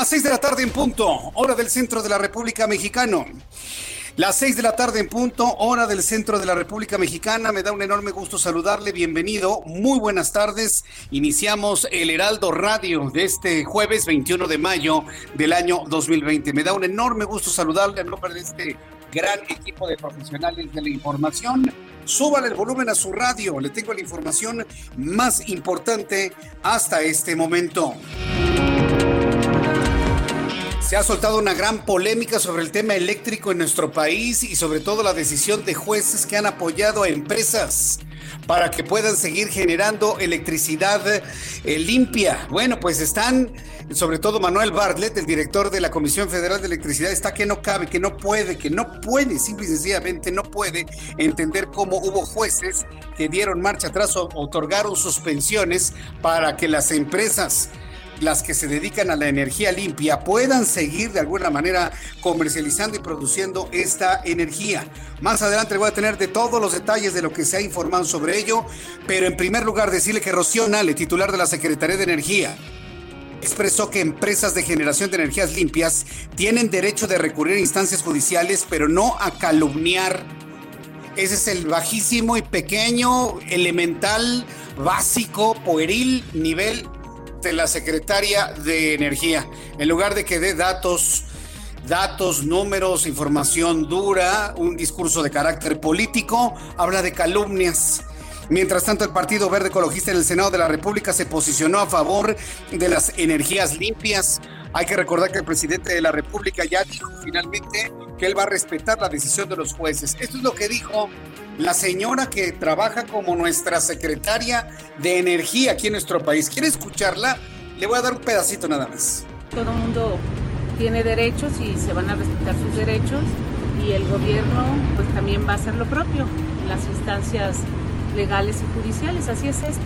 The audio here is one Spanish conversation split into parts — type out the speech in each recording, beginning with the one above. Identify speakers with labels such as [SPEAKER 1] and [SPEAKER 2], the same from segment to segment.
[SPEAKER 1] Las 6 de la tarde en punto, hora del centro de la República Mexicana. Las 6 de la tarde en punto, hora del centro de la República Mexicana. Me da un enorme gusto saludarle. Bienvenido. Muy buenas tardes. Iniciamos el Heraldo Radio de este jueves 21 de mayo del año 2020. Me da un enorme gusto saludarle en nombre de este gran equipo de profesionales de la información. Súbale el volumen a su radio. Le tengo la información más importante hasta este momento. Se ha soltado una gran polémica sobre el tema eléctrico en nuestro país y sobre todo la decisión de jueces que han apoyado a empresas para que puedan seguir generando electricidad eh, limpia. Bueno, pues están, sobre todo Manuel Bartlett, el director de la Comisión Federal de Electricidad, está que no cabe, que no puede, que no puede, simple y sencillamente no puede entender cómo hubo jueces que dieron marcha atrás o otorgaron suspensiones para que las empresas las que se dedican a la energía limpia puedan seguir de alguna manera comercializando y produciendo esta energía. Más adelante voy a tener de todos los detalles de lo que se ha informado sobre ello, pero en primer lugar decirle que Rocío Nale, titular de la Secretaría de Energía, expresó que empresas de generación de energías limpias tienen derecho de recurrir a instancias judiciales, pero no a calumniar. Ese es el bajísimo y pequeño, elemental, básico, pueril nivel la secretaria de Energía. En lugar de que dé datos, datos, números, información dura, un discurso de carácter político, habla de calumnias. Mientras tanto, el Partido Verde Ecologista en el Senado de la República se posicionó a favor de las energías limpias. Hay que recordar que el presidente de la República ya dijo finalmente que él va a respetar la decisión de los jueces. Esto es lo que dijo la señora que trabaja como nuestra secretaria de energía aquí en nuestro país. ¿Quiere escucharla? Le voy a dar un pedacito nada más.
[SPEAKER 2] Todo el mundo tiene derechos y se van a respetar sus derechos y el gobierno pues también va a hacer lo propio en las instancias legales y judiciales. Así es esto.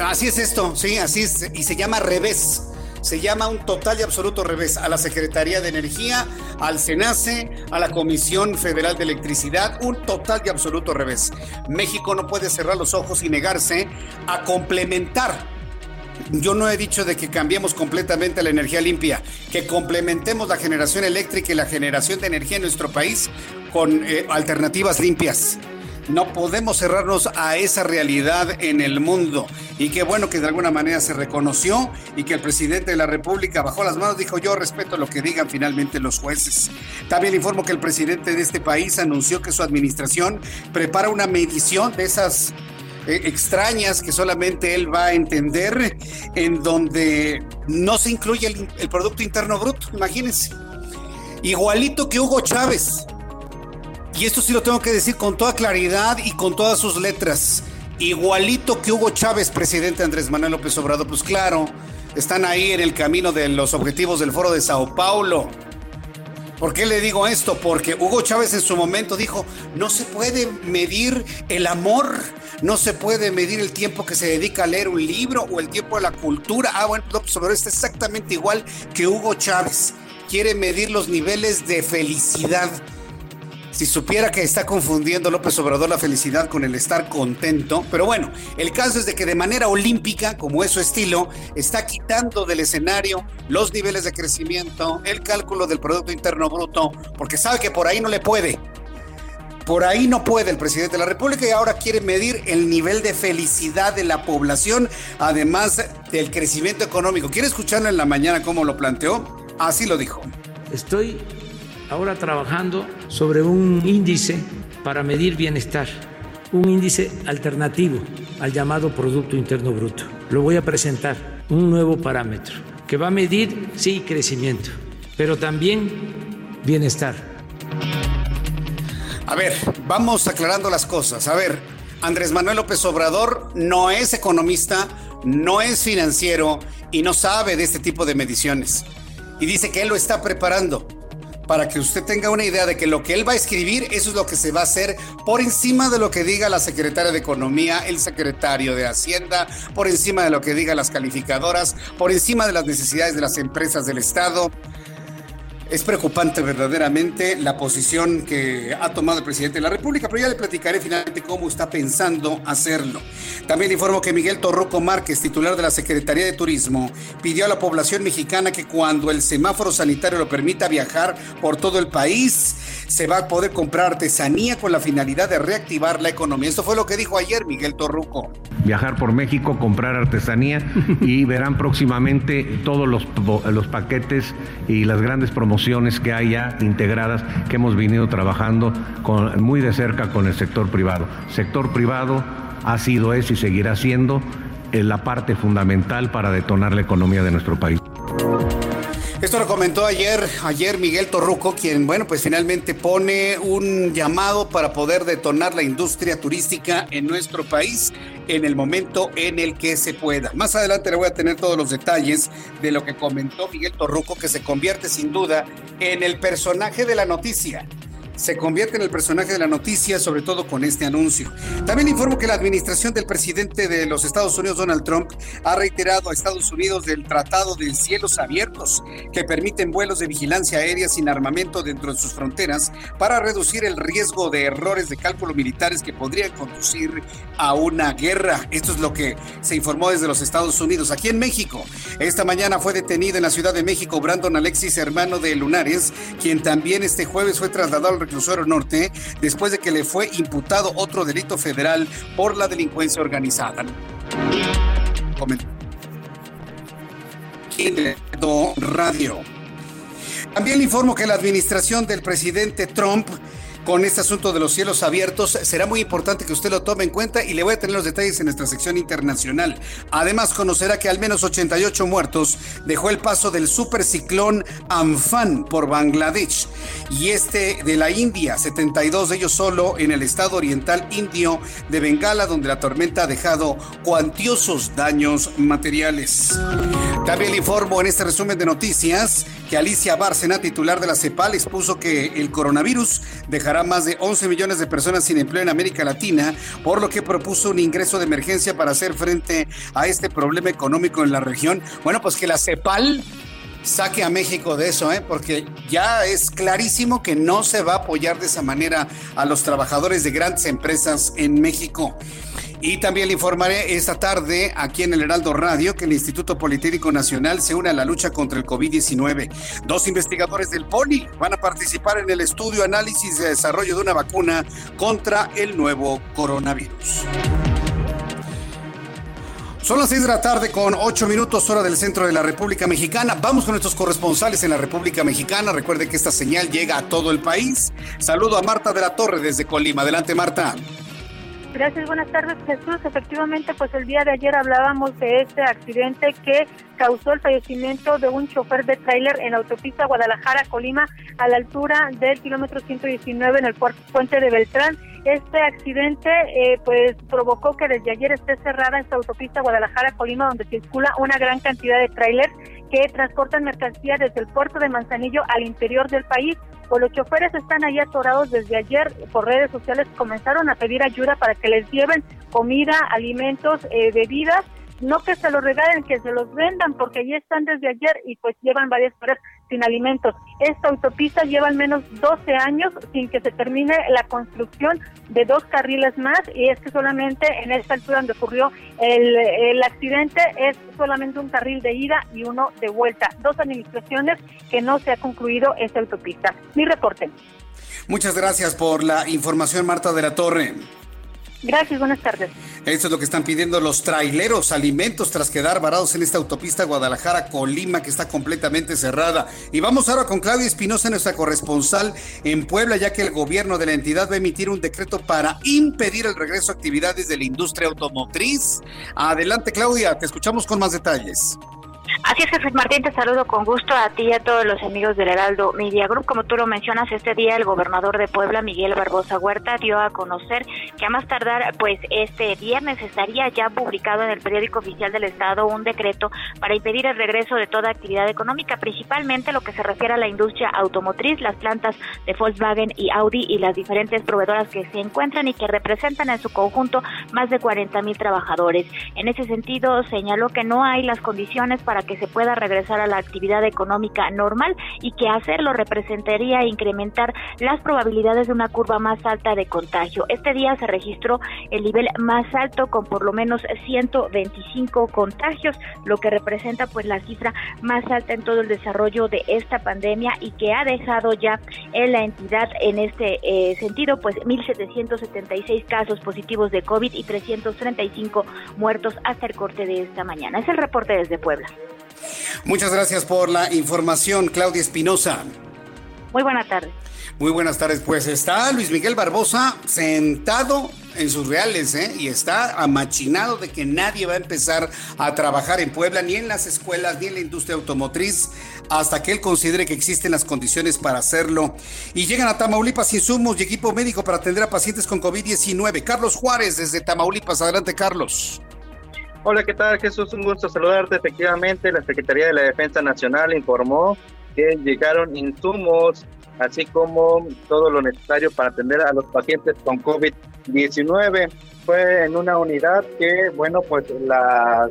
[SPEAKER 1] Así es esto, sí, así es. Y se llama revés se llama un total y absoluto revés a la Secretaría de Energía, al SENACE, a la Comisión Federal de Electricidad, un total y absoluto revés. México no puede cerrar los ojos y negarse a complementar yo no he dicho de que cambiemos completamente la energía limpia, que complementemos la generación eléctrica y la generación de energía en nuestro país con eh, alternativas limpias. No podemos cerrarnos a esa realidad en el mundo. Y qué bueno que de alguna manera se reconoció y que el presidente de la República bajó las manos, dijo yo respeto lo que digan finalmente los jueces. También informo que el presidente de este país anunció que su administración prepara una medición de esas eh, extrañas que solamente él va a entender, en donde no se incluye el, el Producto Interno Bruto, imagínense. Igualito que Hugo Chávez, y esto sí lo tengo que decir con toda claridad y con todas sus letras. Igualito que Hugo Chávez, presidente Andrés Manuel López Obrador, pues claro, están ahí en el camino de los objetivos del Foro de Sao Paulo. ¿Por qué le digo esto? Porque Hugo Chávez en su momento dijo, no se puede medir el amor, no se puede medir el tiempo que se dedica a leer un libro o el tiempo de la cultura. Ah, bueno, López Obrador está exactamente igual que Hugo Chávez. Quiere medir los niveles de felicidad si supiera que está confundiendo López Obrador la felicidad con el estar contento. Pero bueno, el caso es de que de manera olímpica, como es su estilo, está quitando del escenario los niveles de crecimiento, el cálculo del Producto Interno Bruto, porque sabe que por ahí no le puede. Por ahí no puede el presidente de la República y ahora quiere medir el nivel de felicidad de la población, además del crecimiento económico. ¿Quiere escucharlo en la mañana cómo lo planteó? Así lo dijo.
[SPEAKER 3] Estoy ahora trabajando sobre un índice para medir bienestar, un índice alternativo al llamado Producto Interno Bruto. Lo voy a presentar, un nuevo parámetro que va a medir, sí, crecimiento, pero también bienestar.
[SPEAKER 1] A ver, vamos aclarando las cosas. A ver, Andrés Manuel López Obrador no es economista, no es financiero y no sabe de este tipo de mediciones. Y dice que él lo está preparando para que usted tenga una idea de que lo que él va a escribir, eso es lo que se va a hacer por encima de lo que diga la secretaria de Economía, el secretario de Hacienda, por encima de lo que diga las calificadoras, por encima de las necesidades de las empresas del Estado. Es preocupante verdaderamente la posición que ha tomado el presidente de la República, pero ya le platicaré finalmente cómo está pensando hacerlo. También informo que Miguel Torruco Márquez, titular de la Secretaría de Turismo, pidió a la población mexicana que cuando el semáforo sanitario lo permita viajar por todo el país, se va a poder comprar artesanía con la finalidad de reactivar la economía. Esto fue lo que dijo ayer Miguel Torruco.
[SPEAKER 4] Viajar por México, comprar artesanía y verán próximamente todos los, los paquetes y las grandes promociones que hay ya integradas que hemos venido trabajando con, muy de cerca con el sector privado. Sector privado ha sido, es y seguirá siendo eh, la parte fundamental para detonar la economía de nuestro país.
[SPEAKER 1] Esto lo comentó ayer, ayer Miguel Torruco, quien, bueno, pues finalmente pone un llamado para poder detonar la industria turística en nuestro país en el momento en el que se pueda. Más adelante le voy a tener todos los detalles de lo que comentó Miguel Torruco, que se convierte sin duda en el personaje de la noticia se convierte en el personaje de la noticia, sobre todo con este anuncio. También informo que la administración del presidente de los Estados Unidos, Donald Trump, ha reiterado a Estados Unidos del Tratado de Cielos Abiertos, que permiten vuelos de vigilancia aérea sin armamento dentro de sus fronteras para reducir el riesgo de errores de cálculo militares que podrían conducir a una guerra. Esto es lo que se informó desde los Estados Unidos. Aquí en México, esta mañana fue detenido en la Ciudad de México Brandon Alexis, hermano de Lunares, quien también este jueves fue trasladado al reclusorio norte después de que le fue imputado otro delito federal por la delincuencia organizada. Radio. También le informo que la administración del presidente Trump con este asunto de los cielos abiertos. Será muy importante que usted lo tome en cuenta y le voy a tener los detalles en nuestra sección internacional. Además, conocerá que al menos 88 muertos dejó el paso del superciclón Amphan por Bangladesh y este de la India, 72 de ellos solo en el estado oriental indio de Bengala, donde la tormenta ha dejado cuantiosos daños materiales. También le informo en este resumen de noticias que Alicia Bárcena, titular de la CEPAL, expuso que el coronavirus dejará más de 11 millones de personas sin empleo en América Latina, por lo que propuso un ingreso de emergencia para hacer frente a este problema económico en la región. Bueno, pues que la CEPAL saque a México de eso, ¿eh? porque ya es clarísimo que no se va a apoyar de esa manera a los trabajadores de grandes empresas en México. Y también le informaré esta tarde aquí en el Heraldo Radio que el Instituto Politécnico Nacional se une a la lucha contra el COVID-19. Dos investigadores del POLI van a participar en el estudio, análisis y desarrollo de una vacuna contra el nuevo coronavirus. Son las seis de la tarde con ocho minutos hora del centro de la República Mexicana. Vamos con nuestros corresponsales en la República Mexicana. Recuerde que esta señal llega a todo el país. Saludo a Marta de la Torre desde Colima. Adelante, Marta.
[SPEAKER 5] Gracias, buenas tardes Jesús. Efectivamente, pues el día de ayer hablábamos de este accidente que causó el fallecimiento de un chofer de tráiler en la autopista Guadalajara-Colima a la altura del kilómetro 119 en el puente de Beltrán. Este accidente eh, pues provocó que desde ayer esté cerrada esta autopista Guadalajara-Colima donde circula una gran cantidad de tráilers que transportan mercancía desde el puerto de Manzanillo al interior del país. Pues los choferes están ahí atorados desde ayer por redes sociales, comenzaron a pedir ayuda para que les lleven comida, alimentos, eh, bebidas. No que se los regalen, que se los vendan, porque allí están desde ayer y pues llevan varias horas sin alimentos. Esta autopista lleva al menos 12 años sin que se termine la construcción de dos carriles más y es que solamente en esta altura donde ocurrió el, el accidente es solamente un carril de ida y uno de vuelta. Dos administraciones que no se ha concluido esta autopista. Mi reporte.
[SPEAKER 1] Muchas gracias por la información, Marta de la Torre.
[SPEAKER 5] Gracias, buenas tardes.
[SPEAKER 1] Esto es lo que están pidiendo los traileros, alimentos tras quedar varados en esta autopista Guadalajara-Colima que está completamente cerrada. Y vamos ahora con Claudia Espinosa, nuestra corresponsal en Puebla, ya que el gobierno de la entidad va a emitir un decreto para impedir el regreso a actividades de la industria automotriz. Adelante, Claudia, te escuchamos con más detalles.
[SPEAKER 6] Así es, Jesús Martín, te saludo con gusto a ti y a todos los amigos del Heraldo Media Group. Como tú lo mencionas, este día el gobernador de Puebla, Miguel Barbosa Huerta, dio a conocer que a más tardar, pues este viernes estaría ya publicado en el periódico oficial del Estado un decreto para impedir el regreso de toda actividad económica, principalmente lo que se refiere a la industria automotriz, las plantas de Volkswagen y Audi y las diferentes proveedoras que se encuentran y que representan en su conjunto más de 40 mil trabajadores. En ese sentido, señaló que no hay las condiciones para que se pueda regresar a la actividad económica normal y que hacerlo representaría incrementar las probabilidades de una curva más alta de contagio. Este día se registró el nivel más alto con por lo menos 125 contagios, lo que representa pues la cifra más alta en todo el desarrollo de esta pandemia y que ha dejado ya en la entidad en este eh, sentido pues 1.776 casos positivos de COVID y 335 muertos hasta el corte de esta mañana. Es el reporte desde Puebla.
[SPEAKER 1] Muchas gracias por la información, Claudia Espinosa.
[SPEAKER 6] Muy buenas tardes.
[SPEAKER 1] Muy buenas tardes. Pues está Luis Miguel Barbosa sentado en sus reales, ¿eh? Y está amachinado de que nadie va a empezar a trabajar en Puebla, ni en las escuelas, ni en la industria automotriz, hasta que él considere que existen las condiciones para hacerlo. Y llegan a Tamaulipas insumos y equipo médico para atender a pacientes con COVID-19. Carlos Juárez, desde Tamaulipas. Adelante, Carlos.
[SPEAKER 7] Hola, ¿qué tal Jesús? Un gusto saludarte. Efectivamente, la Secretaría de la Defensa Nacional informó que llegaron insumos, así como todo lo necesario para atender a los pacientes con COVID-19. Fue en una unidad que, bueno, pues las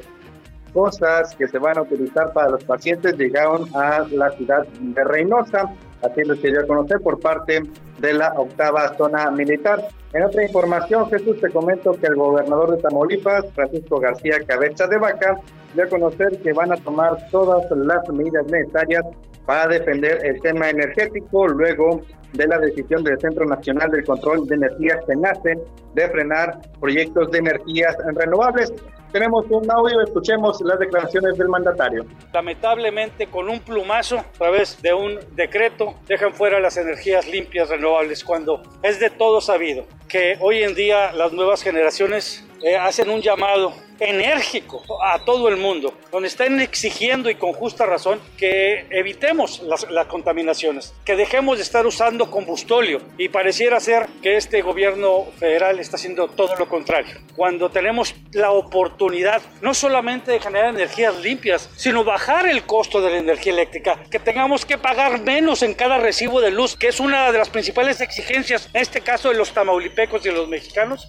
[SPEAKER 7] cosas que se van a utilizar para los pacientes llegaron a la ciudad de Reynosa. Así lo quería conocer por parte de la octava zona militar. En otra información, Jesús, te comento que el gobernador de Tamaulipas, Francisco García Cabeza de Vaca, dio a conocer que van a tomar todas las medidas necesarias para defender el tema energético luego de la decisión del Centro Nacional del Control de Energías CENACE de frenar proyectos de energías renovables. Tenemos un audio, escuchemos las declaraciones del mandatario.
[SPEAKER 8] Lamentablemente, con un plumazo, a través de un decreto, dejan fuera las energías limpias renovables, cuando es de todo sabido que hoy en día las nuevas generaciones eh, hacen un llamado enérgico a todo el mundo, donde están exigiendo y con justa razón que evitemos las, las, contaminaciones, que dejemos de estar usando combustóleo y pareciera ser que este gobierno federal está haciendo todo lo contrario. Cuando tenemos la oportunidad no solamente de generar energías limpias, sino bajar el costo de la energía eléctrica, que tengamos que pagar menos en cada recibo de luz, que es una de las principales exigencias, en este caso de los tamaulipecos y de los mexicanos.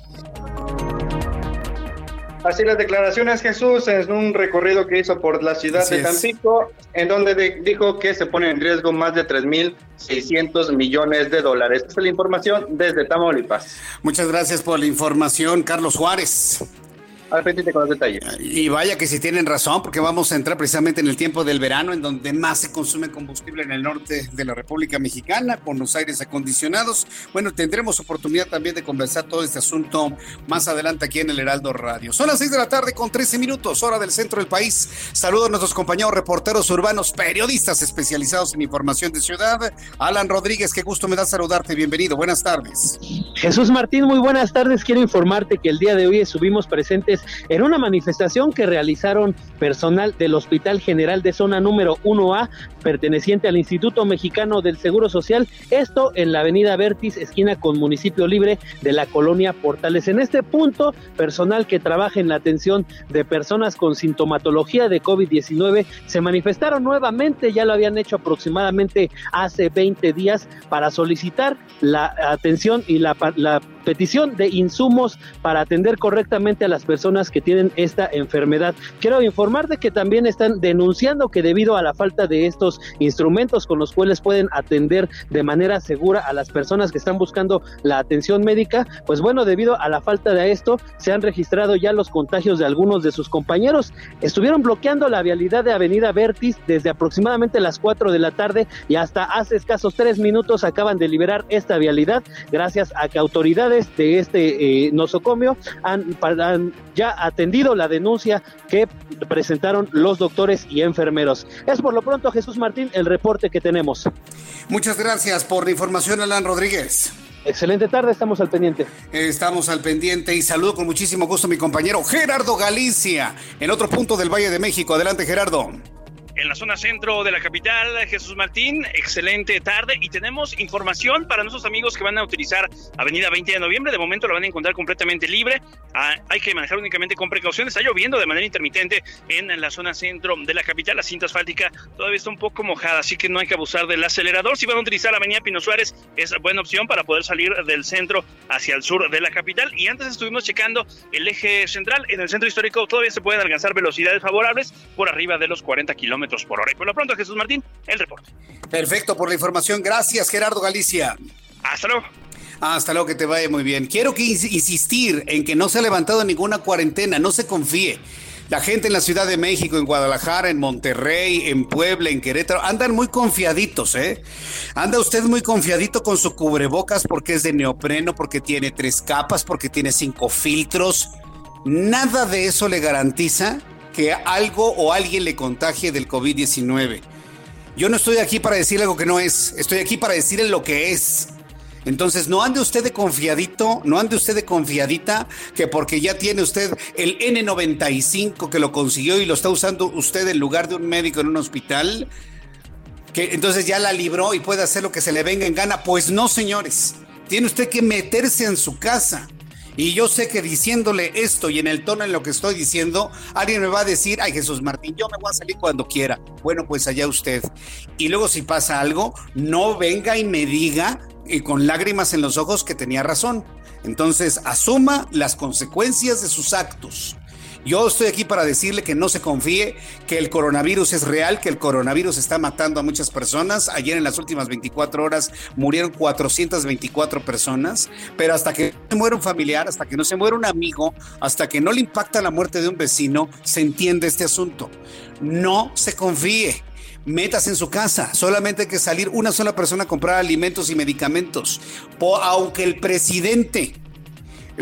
[SPEAKER 7] Así las declaraciones Jesús en un recorrido que hizo por la ciudad Así de Tampico, en donde de, dijo que se pone en riesgo más de 3.600 millones de dólares. Esta es la información desde Tamaulipas.
[SPEAKER 1] Muchas gracias por la información, Carlos Juárez
[SPEAKER 7] al frente con los detalles.
[SPEAKER 1] Y vaya que si tienen razón, porque vamos a entrar precisamente en el tiempo del verano, en donde más se consume combustible en el norte de la República Mexicana, con los aires acondicionados. Bueno, tendremos oportunidad también de conversar todo este asunto más adelante aquí en el Heraldo Radio. Son las 6 de la tarde con 13 minutos, hora del centro del país. Saludos a nuestros compañeros reporteros urbanos, periodistas especializados en información de ciudad. Alan Rodríguez, qué gusto me da saludarte. Bienvenido, buenas tardes.
[SPEAKER 9] Jesús Martín, muy buenas tardes. Quiero informarte que el día de hoy estuvimos presentes en una manifestación que realizaron personal del Hospital General de Zona número 1A, perteneciente al Instituto Mexicano del Seguro Social, esto en la avenida Vertis, esquina con Municipio Libre de la colonia Portales. En este punto, personal que trabaja en la atención de personas con sintomatología de COVID-19 se manifestaron nuevamente, ya lo habían hecho aproximadamente hace 20 días, para solicitar la atención y la, la petición de insumos para atender correctamente a las personas que tienen esta enfermedad. Quiero informar de que también están denunciando que debido a la falta de estos instrumentos con los cuales pueden atender de manera segura a las personas que están buscando la atención médica, pues bueno, debido a la falta de esto, se han registrado ya los contagios de algunos de sus compañeros. Estuvieron bloqueando la vialidad de Avenida Vertis desde aproximadamente las 4 de la tarde y hasta hace escasos tres minutos acaban de liberar esta vialidad gracias a que autoridades de este eh, nosocomio han, han ya atendido la denuncia que presentaron los doctores y enfermeros. Es por lo pronto, Jesús Martín, el reporte que tenemos.
[SPEAKER 1] Muchas gracias por la información, Alan Rodríguez.
[SPEAKER 9] Excelente tarde, estamos al pendiente.
[SPEAKER 1] Estamos al pendiente y saludo con muchísimo gusto a mi compañero Gerardo Galicia, en otro punto del Valle de México. Adelante, Gerardo
[SPEAKER 10] en la zona centro de la capital, Jesús Martín. Excelente tarde y tenemos información para nuestros amigos que van a utilizar Avenida 20 de noviembre. De momento la van a encontrar completamente libre. Ah, hay que manejar únicamente con precaución. Está lloviendo de manera intermitente en la zona centro de la capital. La cinta asfáltica todavía está un poco mojada, así que no hay que abusar del acelerador. Si van a utilizar Avenida Pino Suárez, es buena opción para poder salir del centro hacia el sur de la capital. Y antes estuvimos checando el eje central. En el centro histórico todavía se pueden alcanzar velocidades favorables por arriba de los 40 kilómetros por hora. Y por lo pronto, Jesús Martín, el reporte.
[SPEAKER 1] Perfecto por la información. Gracias, Gerardo Galicia.
[SPEAKER 10] Hasta luego.
[SPEAKER 1] Hasta luego, que te vaya muy bien. Quiero que insistir en que no se ha levantado ninguna cuarentena, no se confíe. La gente en la Ciudad de México, en Guadalajara, en Monterrey, en Puebla, en Querétaro, andan muy confiaditos, ¿eh? Anda usted muy confiadito con su cubrebocas porque es de neopreno, porque tiene tres capas, porque tiene cinco filtros. Nada de eso le garantiza que algo o alguien le contagie del COVID-19. Yo no estoy aquí para decir algo que no es, estoy aquí para decirle lo que es. Entonces, no ande usted de confiadito, no ande usted de confiadita, que porque ya tiene usted el N95 que lo consiguió y lo está usando usted en lugar de un médico en un hospital, que entonces ya la libró y puede hacer lo que se le venga en gana. Pues no, señores, tiene usted que meterse en su casa y yo sé que diciéndole esto y en el tono en lo que estoy diciendo, alguien me va a decir, ay Jesús Martín, yo me voy a salir cuando quiera. Bueno, pues allá usted. Y luego si pasa algo, no venga y me diga y con lágrimas en los ojos que tenía razón. Entonces, asuma las consecuencias de sus actos. Yo estoy aquí para decirle que no se confíe, que el coronavirus es real, que el coronavirus está matando a muchas personas. Ayer en las últimas 24 horas murieron 424 personas, pero hasta que no se muera un familiar, hasta que no se muera un amigo, hasta que no le impacta la muerte de un vecino, se entiende este asunto. No se confíe metas en su casa. Solamente hay que salir una sola persona a comprar alimentos y medicamentos. aunque el presidente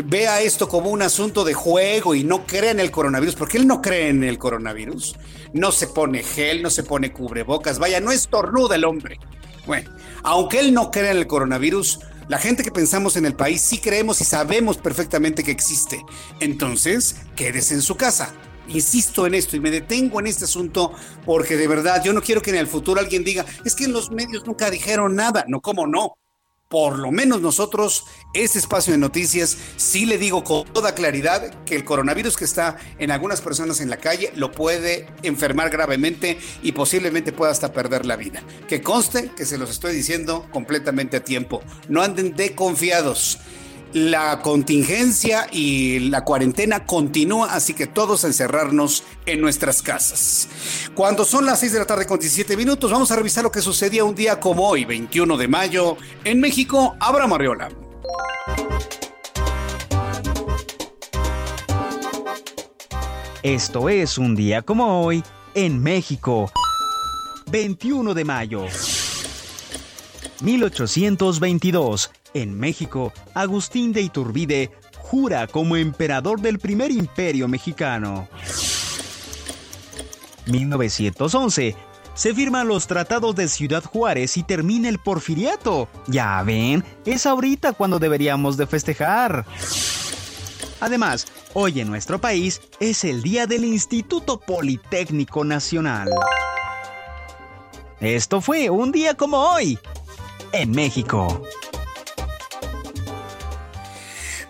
[SPEAKER 1] vea esto como un asunto de juego y no crea en el coronavirus, porque él no cree en el coronavirus, no se pone gel, no se pone cubrebocas, vaya, no estornuda el hombre. Bueno, aunque él no crea en el coronavirus, la gente que pensamos en el país sí creemos y sabemos perfectamente que existe. Entonces, quédese en su casa. Insisto en esto y me detengo en este asunto porque de verdad yo no quiero que en el futuro alguien diga, es que en los medios nunca dijeron nada. No, ¿cómo no? Por lo menos nosotros, este espacio de noticias, sí le digo con toda claridad que el coronavirus que está en algunas personas en la calle lo puede enfermar gravemente y posiblemente pueda hasta perder la vida. Que conste que se los estoy diciendo completamente a tiempo. No anden de confiados la contingencia y la cuarentena continúa, así que todos encerrarnos en nuestras casas. Cuando son las 6 de la tarde con 17 minutos, vamos a revisar lo que sucedía un día como hoy, 21 de mayo, en México. Abra Mariola.
[SPEAKER 11] Esto es un día como hoy en México. 21 de mayo. 1822 en México, Agustín de Iturbide jura como emperador del primer imperio mexicano. 1911. Se firman los tratados de Ciudad Juárez y termina el porfiriato. Ya ven, es ahorita cuando deberíamos de festejar. Además, hoy en nuestro país es el día del Instituto Politécnico Nacional. Esto fue un día como hoy, en México.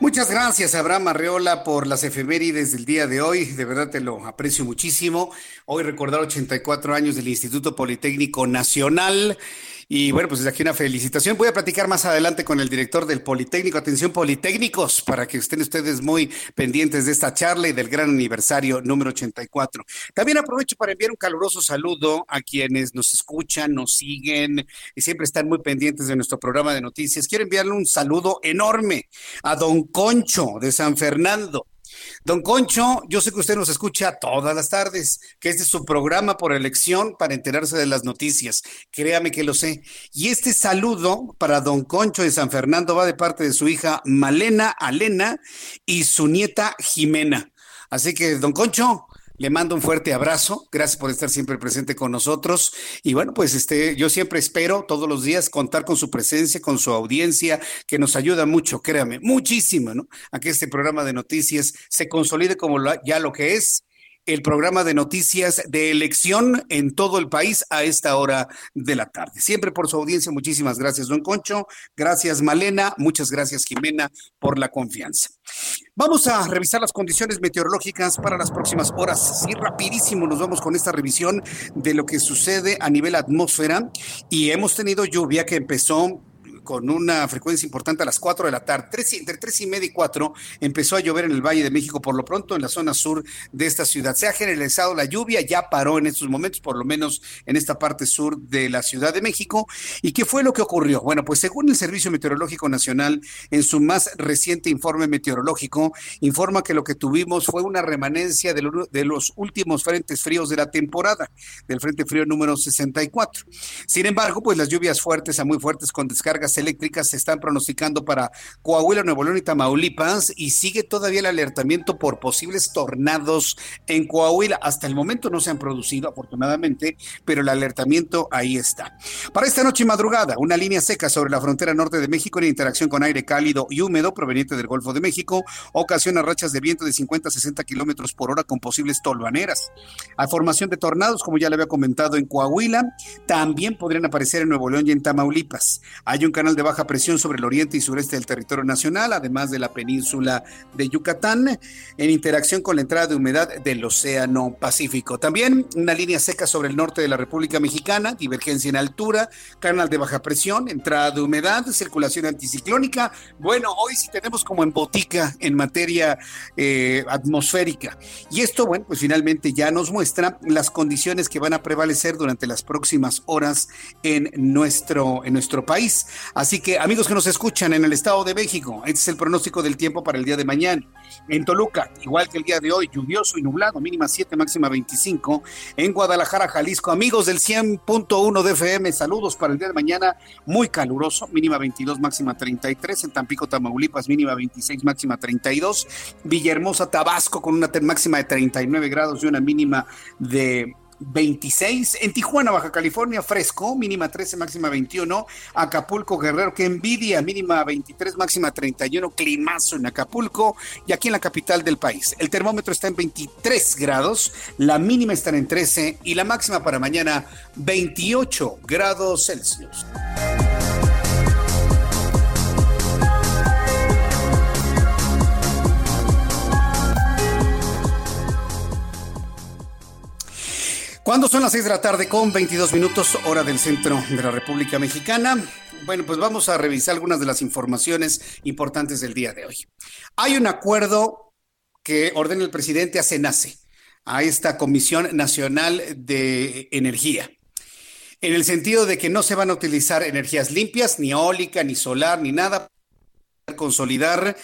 [SPEAKER 1] Muchas gracias, Abraham Arreola, por las efemérides del día de hoy. De verdad te lo aprecio muchísimo. Hoy recordar 84 años del Instituto Politécnico Nacional. Y bueno, pues desde aquí una felicitación. Voy a platicar más adelante con el director del Politécnico. Atención, Politécnicos, para que estén ustedes muy pendientes de esta charla y del gran aniversario número 84. También aprovecho para enviar un caluroso saludo a quienes nos escuchan, nos siguen y siempre están muy pendientes de nuestro programa de noticias. Quiero enviarle un saludo enorme a don Concho de San Fernando Don Concho, yo sé que usted nos escucha todas las tardes, que este es su programa por elección para enterarse de las noticias. Créame que lo sé. Y este saludo para Don Concho de San Fernando va de parte de su hija Malena Alena y su nieta Jimena. Así que, Don Concho, le mando un fuerte abrazo. Gracias por estar siempre presente con nosotros. Y bueno, pues este, yo siempre espero todos los días contar con su presencia, con su audiencia, que nos ayuda mucho, créame, muchísimo, ¿no? A que este programa de noticias se consolide como ya lo que es el programa de noticias de elección en todo el país a esta hora de la tarde. Siempre por su audiencia, muchísimas gracias, don Concho. Gracias, Malena. Muchas gracias, Jimena, por la confianza. Vamos a revisar las condiciones meteorológicas para las próximas horas. Sí, rapidísimo nos vamos con esta revisión de lo que sucede a nivel atmósfera y hemos tenido lluvia que empezó con una frecuencia importante a las 4 de la tarde, entre 3 y media y 4, empezó a llover en el Valle de México, por lo pronto en la zona sur de esta ciudad. Se ha generalizado la lluvia, ya paró en estos momentos, por lo menos en esta parte sur de la Ciudad de México. ¿Y qué fue lo que ocurrió? Bueno, pues según el Servicio Meteorológico Nacional, en su más reciente informe meteorológico, informa que lo que tuvimos fue una remanencia de, de los últimos frentes fríos de la temporada, del Frente Frío número 64. Sin embargo, pues las lluvias fuertes a muy fuertes con descargas eléctricas se están pronosticando para Coahuila, Nuevo León y Tamaulipas y sigue todavía el alertamiento por posibles tornados en Coahuila. Hasta el momento no se han producido, afortunadamente, pero el alertamiento ahí está. Para esta noche y madrugada, una línea seca sobre la frontera norte de México en interacción con aire cálido y húmedo proveniente del Golfo de México ocasiona rachas de viento de 50 a 60 kilómetros por hora con posibles tolvaneras. A formación de tornados, como ya le había comentado en Coahuila, también podrían aparecer en Nuevo León y en Tamaulipas. Hay un canal de baja presión sobre el oriente y sureste del territorio nacional, además de la península de Yucatán, en interacción con la entrada de humedad del Océano Pacífico. También una línea seca sobre el norte de la República Mexicana, divergencia en altura, canal de baja presión, entrada de humedad, circulación anticiclónica. Bueno, hoy sí tenemos como en botica en materia eh, atmosférica. Y esto, bueno, pues finalmente ya nos muestra las condiciones que van a prevalecer durante las próximas horas en nuestro, en nuestro país. Así que, amigos que nos escuchan en el Estado de México, este es el pronóstico del tiempo para el día de mañana. En Toluca, igual que el día de hoy, lluvioso y nublado, mínima 7, máxima 25. En Guadalajara, Jalisco, amigos del 100.1 de FM, saludos para el día de mañana, muy caluroso, mínima 22, máxima 33. En Tampico, Tamaulipas, mínima 26, máxima 32. Villahermosa, Tabasco, con una máxima de 39 grados y una mínima de 26. En Tijuana, Baja California, fresco, mínima 13, máxima 21. Acapulco, Guerrero, que envidia, mínima 23, máxima 31. Climazo en Acapulco y aquí en la capital del país. El termómetro está en 23 grados, la mínima está en 13 y la máxima para mañana 28 grados Celsius. Cuando son las 6 de la tarde con 22 minutos, hora del centro de la República Mexicana? Bueno, pues vamos a revisar algunas de las informaciones importantes del día de hoy. Hay un acuerdo que ordena el presidente a CENACE, a esta Comisión Nacional de Energía, en el sentido de que no se van a utilizar energías limpias, ni eólica, ni solar, ni nada, para consolidar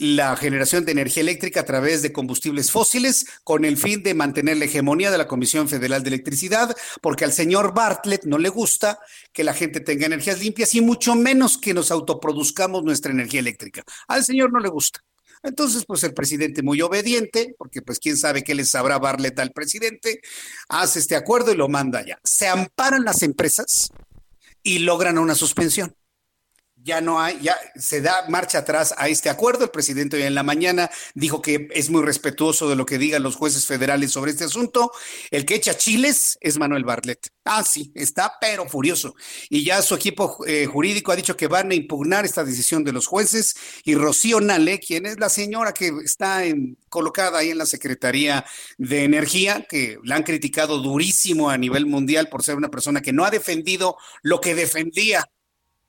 [SPEAKER 1] la generación de energía eléctrica a través de combustibles fósiles con el fin de mantener la hegemonía de la Comisión Federal de Electricidad, porque al señor Bartlett no le gusta que la gente tenga energías limpias y mucho menos que nos autoproduzcamos nuestra energía eléctrica. Al señor no le gusta. Entonces, pues el presidente muy obediente, porque pues quién sabe qué le sabrá Bartlett al presidente, hace este acuerdo y lo manda ya. Se amparan las empresas y logran una suspensión ya no hay, ya se da marcha atrás a este acuerdo. El presidente hoy en la mañana dijo que es muy respetuoso de lo que digan los jueces federales sobre este asunto. El que echa chiles es Manuel Bartlett. Ah, sí, está pero furioso. Y ya su equipo eh, jurídico ha dicho que van a impugnar esta decisión de los jueces. Y Rocío Nale, quien es la señora que está colocada ahí en la Secretaría de Energía, que la han criticado durísimo a nivel mundial por ser una persona que no ha defendido lo que defendía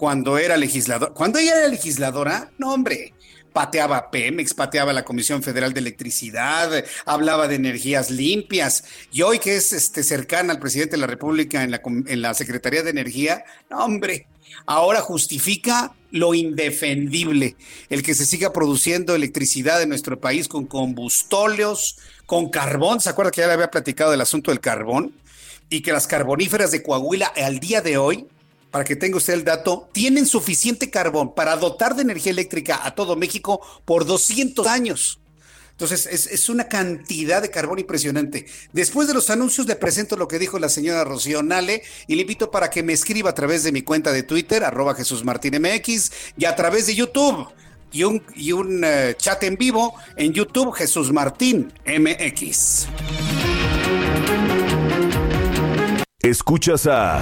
[SPEAKER 1] cuando era legislador. Cuando ella era legisladora, no, hombre, pateaba Pemex, pateaba la Comisión Federal de Electricidad, hablaba de energías limpias. Y hoy que es este, cercana al presidente de la República en la, en la Secretaría de Energía, no, hombre, ahora justifica lo indefendible, el que se siga produciendo electricidad en nuestro país con combustóleos, con carbón. ¿Se acuerda que ya le había platicado del asunto del carbón? Y que las carboníferas de Coahuila al día de hoy, para que tenga usted el dato, tienen suficiente carbón para dotar de energía eléctrica a todo México por 200 años. Entonces, es, una cantidad de carbón impresionante. Después de los anuncios, le presento lo que dijo la señora Rocío Nale y le invito para que me escriba a través de mi cuenta de Twitter, arroba Jesús Martín y a través de YouTube. Y un, y un eh, chat en vivo en YouTube, Jesús Martín MX.
[SPEAKER 12] Escuchas a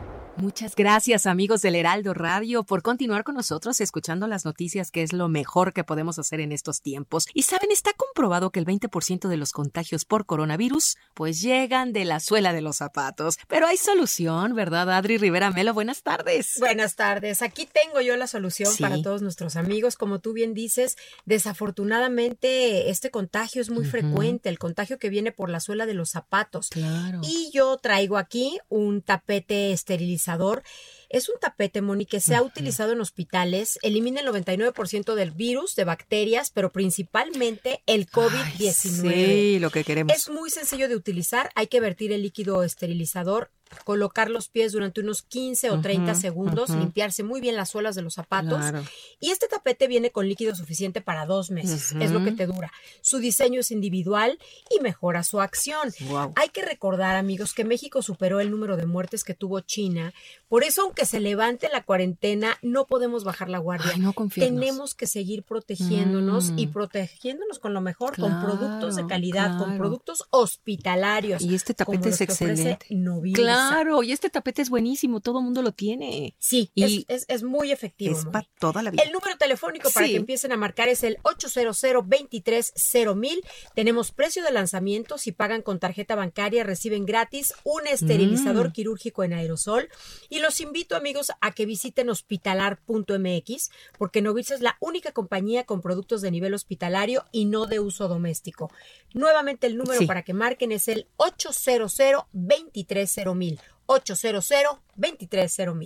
[SPEAKER 13] Muchas gracias amigos del Heraldo Radio por continuar con nosotros escuchando las noticias que es lo mejor que podemos hacer en estos tiempos. Y saben, está comprobado que el 20% de los contagios por coronavirus pues llegan de la suela de los zapatos. Pero hay solución, ¿verdad Adri Rivera Melo? Buenas tardes.
[SPEAKER 14] Buenas tardes. Aquí tengo yo la solución para todos nuestros amigos. Como tú bien dices, desafortunadamente este contagio es muy frecuente, el contagio que viene por la suela de los zapatos.
[SPEAKER 13] Claro.
[SPEAKER 14] Y yo traigo aquí un tapete esterilizado es un tapete, Moni, que se ha utilizado en hospitales, elimina el 99% del virus, de bacterias, pero principalmente el COVID-19.
[SPEAKER 13] Sí, lo que queremos.
[SPEAKER 14] Es muy sencillo de utilizar, hay que vertir el líquido esterilizador colocar los pies durante unos 15 o 30 segundos, limpiarse muy bien las suelas de los zapatos. Y este tapete viene con líquido suficiente para dos meses, es lo que te dura. Su diseño es individual y mejora su acción. Hay que recordar, amigos, que México superó el número de muertes que tuvo China. Por eso, aunque se levante la cuarentena, no podemos bajar la guardia.
[SPEAKER 13] no
[SPEAKER 14] Tenemos que seguir protegiéndonos y mm. protegiéndonos con lo mejor, con productos de calidad, con productos hospitalarios.
[SPEAKER 13] Y este tapete es excelente. Claro, y este tapete es buenísimo, todo el mundo lo tiene.
[SPEAKER 14] Sí, y es, es, muy efectivo.
[SPEAKER 13] Es para toda la vida.
[SPEAKER 14] El número telefónico para que empiecen a marcar es el 800 230 Tenemos precio de lanzamiento. Si pagan con tarjeta bancaria, reciben gratis un esterilizador mm. quirúrgico en aerosol. Y los invito, amigos, a que visiten hospitalar.mx, porque Novice es la única compañía con productos de nivel hospitalario y no de uso doméstico. Nuevamente, el número para que marquen es el 800 230 800 230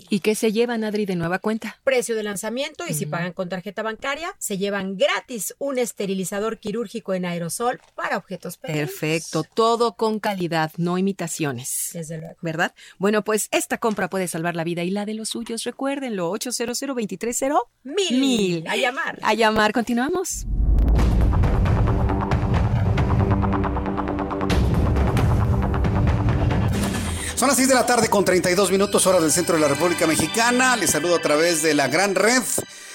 [SPEAKER 13] ¿Y qué se llevan, Adri, de nueva cuenta?
[SPEAKER 14] Precio de lanzamiento y si pagan con tarjeta bancaria, se llevan gratis un esterilizador quirúrgico en aerosol para objetos pequeños.
[SPEAKER 13] Perfecto, todo con calidad, no imitaciones.
[SPEAKER 14] Desde luego.
[SPEAKER 13] ¿Verdad? Bueno, pues esta compra puede salvar la vida y la de los suyos. Recuérdenlo, 800 230
[SPEAKER 14] mil. A llamar.
[SPEAKER 13] A llamar, continuamos.
[SPEAKER 1] Son las 6 de la tarde con 32 minutos hora del centro de la República Mexicana. Les saludo a través de la gran red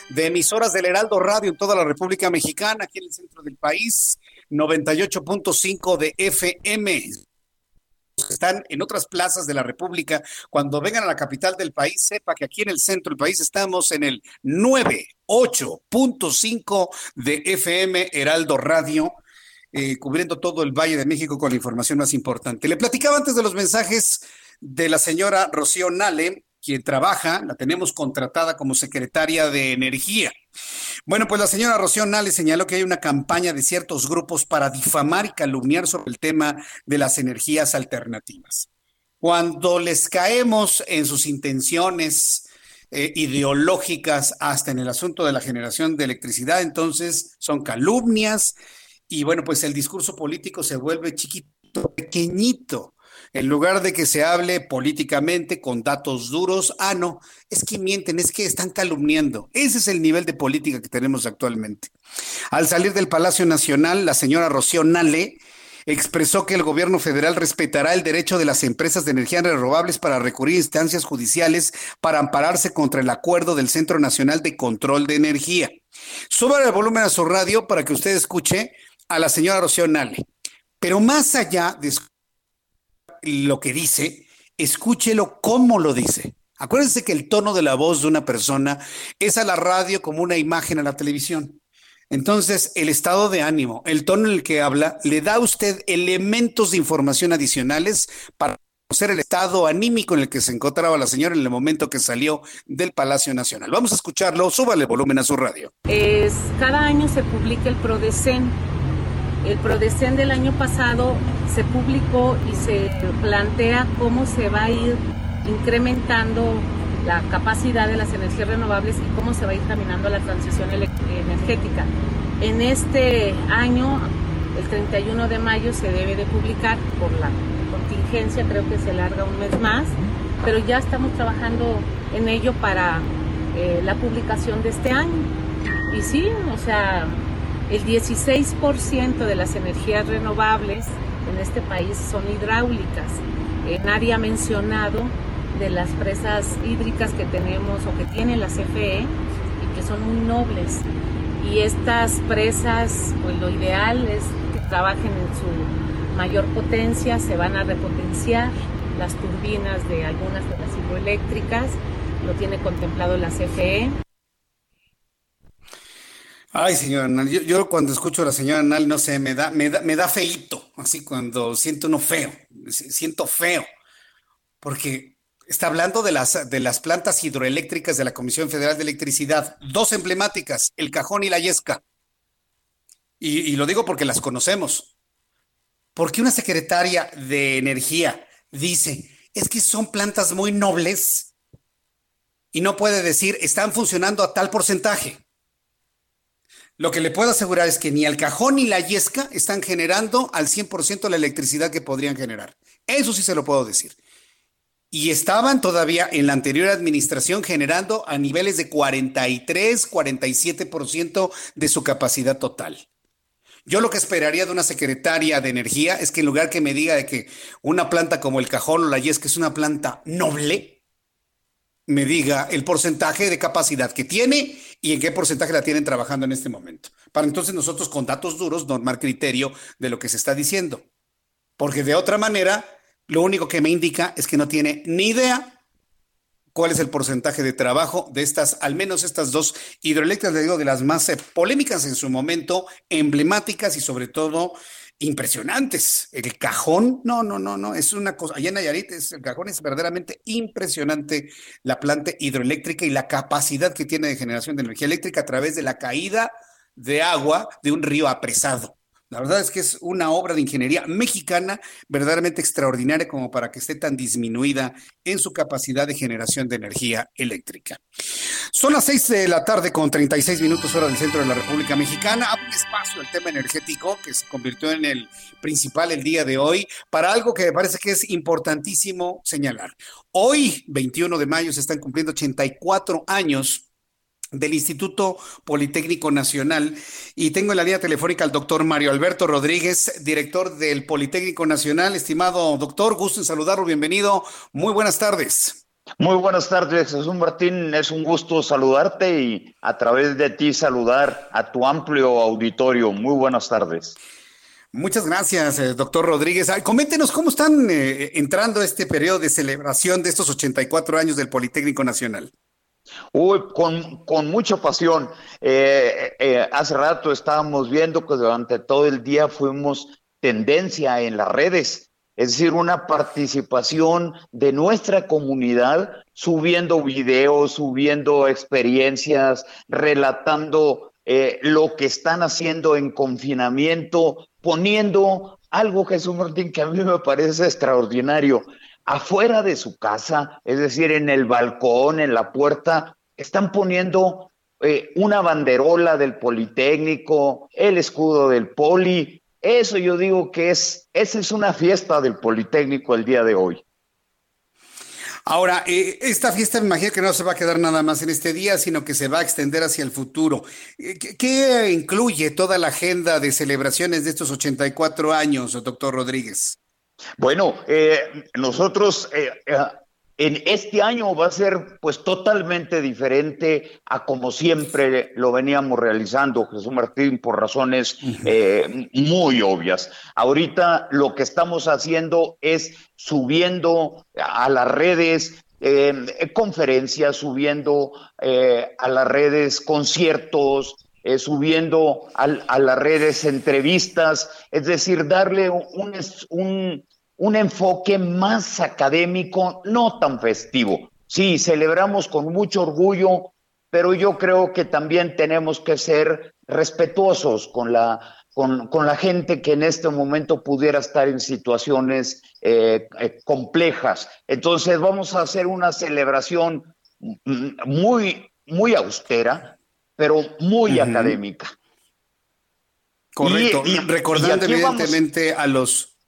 [SPEAKER 1] de emisoras del Heraldo Radio en toda la República Mexicana, aquí en el centro del país, 98.5 de FM. Están en otras plazas de la República. Cuando vengan a la capital del país, sepa que aquí en el centro del país estamos en el 98.5 de FM Heraldo Radio eh, cubriendo todo el Valle de México con la información más importante. Le platicaba antes de los mensajes de la señora Rocío Nale, quien trabaja, la tenemos contratada como secretaria de Energía. Bueno, pues la señora Rocío Nale señaló que hay una campaña de ciertos grupos para difamar y calumniar sobre el tema de las energías alternativas. Cuando les caemos en sus intenciones eh, ideológicas hasta en el asunto de la generación de electricidad, entonces son calumnias y bueno, pues el discurso político se vuelve chiquito, pequeñito. En lugar de que se hable políticamente con datos duros, ah, no, es que mienten, es que están calumniando. Ese es el nivel de política que tenemos actualmente. Al salir del Palacio Nacional, la señora Rocío Nale expresó que el gobierno federal respetará el derecho de las empresas de energía renovables para recurrir a instancias judiciales para ampararse contra el acuerdo del Centro Nacional de Control de Energía. Suba el volumen a su radio para que usted escuche a la señora Rocío Nale. Pero más allá de lo que dice, escúchelo cómo lo dice. Acuérdense que el tono de la voz de una persona es a la radio como una imagen a la televisión. Entonces, el estado de ánimo, el tono en el que habla, le da a usted elementos de información adicionales para conocer el estado anímico en el que se encontraba la señora en el momento que salió del Palacio Nacional. Vamos a escucharlo, súbale volumen a su radio.
[SPEAKER 2] Cada año se publica el PRODECEN. El PRODECEN del año pasado se publicó y se plantea cómo se va a ir incrementando la capacidad de las energías renovables y cómo se va a ir caminando la transición energética. En este año, el 31 de mayo, se debe de publicar por la contingencia, creo que se larga un mes más, pero ya estamos trabajando en ello para eh, la publicación de este año. Y sí, o sea, el 16% de las energías renovables en este país son hidráulicas. Nadie ha mencionado de las presas hídricas que tenemos o que tiene la CFE y que son muy nobles. Y estas presas, pues lo ideal es que trabajen en su mayor potencia, se van a repotenciar las turbinas de algunas de las hidroeléctricas, lo tiene contemplado la CFE.
[SPEAKER 1] Ay, señora Anal, yo, cuando escucho a la señora Anal, no sé, me da, me da, me da feíto, así cuando siento uno feo, siento feo, porque Está hablando de las, de las plantas hidroeléctricas de la Comisión Federal de Electricidad, dos emblemáticas, el Cajón y la Yesca. Y, lo digo porque las conocemos. Porque una secretaria de Energía dice, es que son plantas muy nobles y no puede decir, están funcionando a tal porcentaje. Lo que le puedo asegurar es que ni el cajón ni la yesca están generando al 100% la electricidad que podrían generar. Eso sí se lo puedo decir y estaban todavía en la anterior administración generando a niveles de 43, 47% de su capacidad total. Yo lo que esperaría de una secretaria de energía es que en lugar que me diga de que una planta como el cajón o la que es una planta noble, me diga el porcentaje de capacidad que tiene y en qué porcentaje la tienen trabajando en este momento. Para entonces nosotros con datos duros normar criterio de lo que se está diciendo. Porque de otra manera, lo único que me indica es que no tiene ni idea cuál es el porcentaje de trabajo de estas, al menos estas dos hidroeléctricas, le digo, de las más eh, polémicas en su momento, emblemáticas y sobre todo impresionantes. El cajón, no, no, no, no, es una cosa, allá en Nayarit el cajón es verdaderamente impresionante la planta hidroeléctrica y la capacidad que tiene de generación de energía eléctrica a través de la caída de agua de un río apresado. La verdad es que es una obra de ingeniería mexicana verdaderamente extraordinaria como para que esté tan disminuida en su capacidad de generación de energía eléctrica. Son las seis de la tarde con 36 minutos hora del centro de la República Mexicana. Abre espacio el tema energético que se convirtió en el principal el día de hoy para algo que me parece que es importantísimo señalar. Hoy, 21 de mayo, se están cumpliendo 84 años del Instituto Politécnico Nacional y tengo en la línea telefónica al doctor Mario Alberto Rodríguez, director del Politécnico Nacional. Estimado doctor, gusto en saludarlo, bienvenido. Muy buenas tardes.
[SPEAKER 15] Muy buenas tardes, Jesús Martín. Es un gusto saludarte y a través de ti saludar a tu amplio auditorio. Muy buenas tardes.
[SPEAKER 1] Muchas gracias, eh, doctor Rodríguez. coméntenos cómo están eh, entrando este periodo de celebración de estos 84 años del Politécnico Nacional.
[SPEAKER 15] Uy, con, mucha pasión. Eh, eh, hace rato estábamos viendo que durante todo el día fuimos tendencia en las redes, es decir, una participación de nuestra comunidad subiendo videos, subiendo experiencias, relatando eh, lo que están haciendo en confinamiento, poniendo algo, Jesús Martín, que a mí me parece extraordinario, afuera de su casa, es decir, en el balcón, en la puerta, están poniendo eh, una banderola del Politécnico, el escudo del Poli. Eso yo digo que es, esa es una fiesta del Politécnico el día de hoy.
[SPEAKER 1] Ahora, eh, esta fiesta me imagino que no se va a quedar nada más en este día, sino que se va a extender hacia el futuro. Eh, ¿Qué, incluye toda la agenda de celebraciones de estos 84 años, doctor Rodríguez?
[SPEAKER 15] Bueno, eh, nosotros eh, eh, en este año va a ser pues totalmente diferente a como siempre lo veníamos realizando, Jesús Martín, por razones muy obvias. Ahorita lo que estamos haciendo es subiendo a las redes conferencias, subiendo a las redes conciertos, subiendo a las redes entrevistas, es decir, darle un, un enfoque más académico, no tan festivo. Sí, celebramos con mucho orgullo, pero yo creo que también tenemos que ser respetuosos con la, con, con la gente que en este momento pudiera estar en situaciones eh, eh, complejas. Entonces vamos a hacer una celebración muy, muy austera, pero muy académica.
[SPEAKER 1] Correcto. Y, recordando evidentemente a los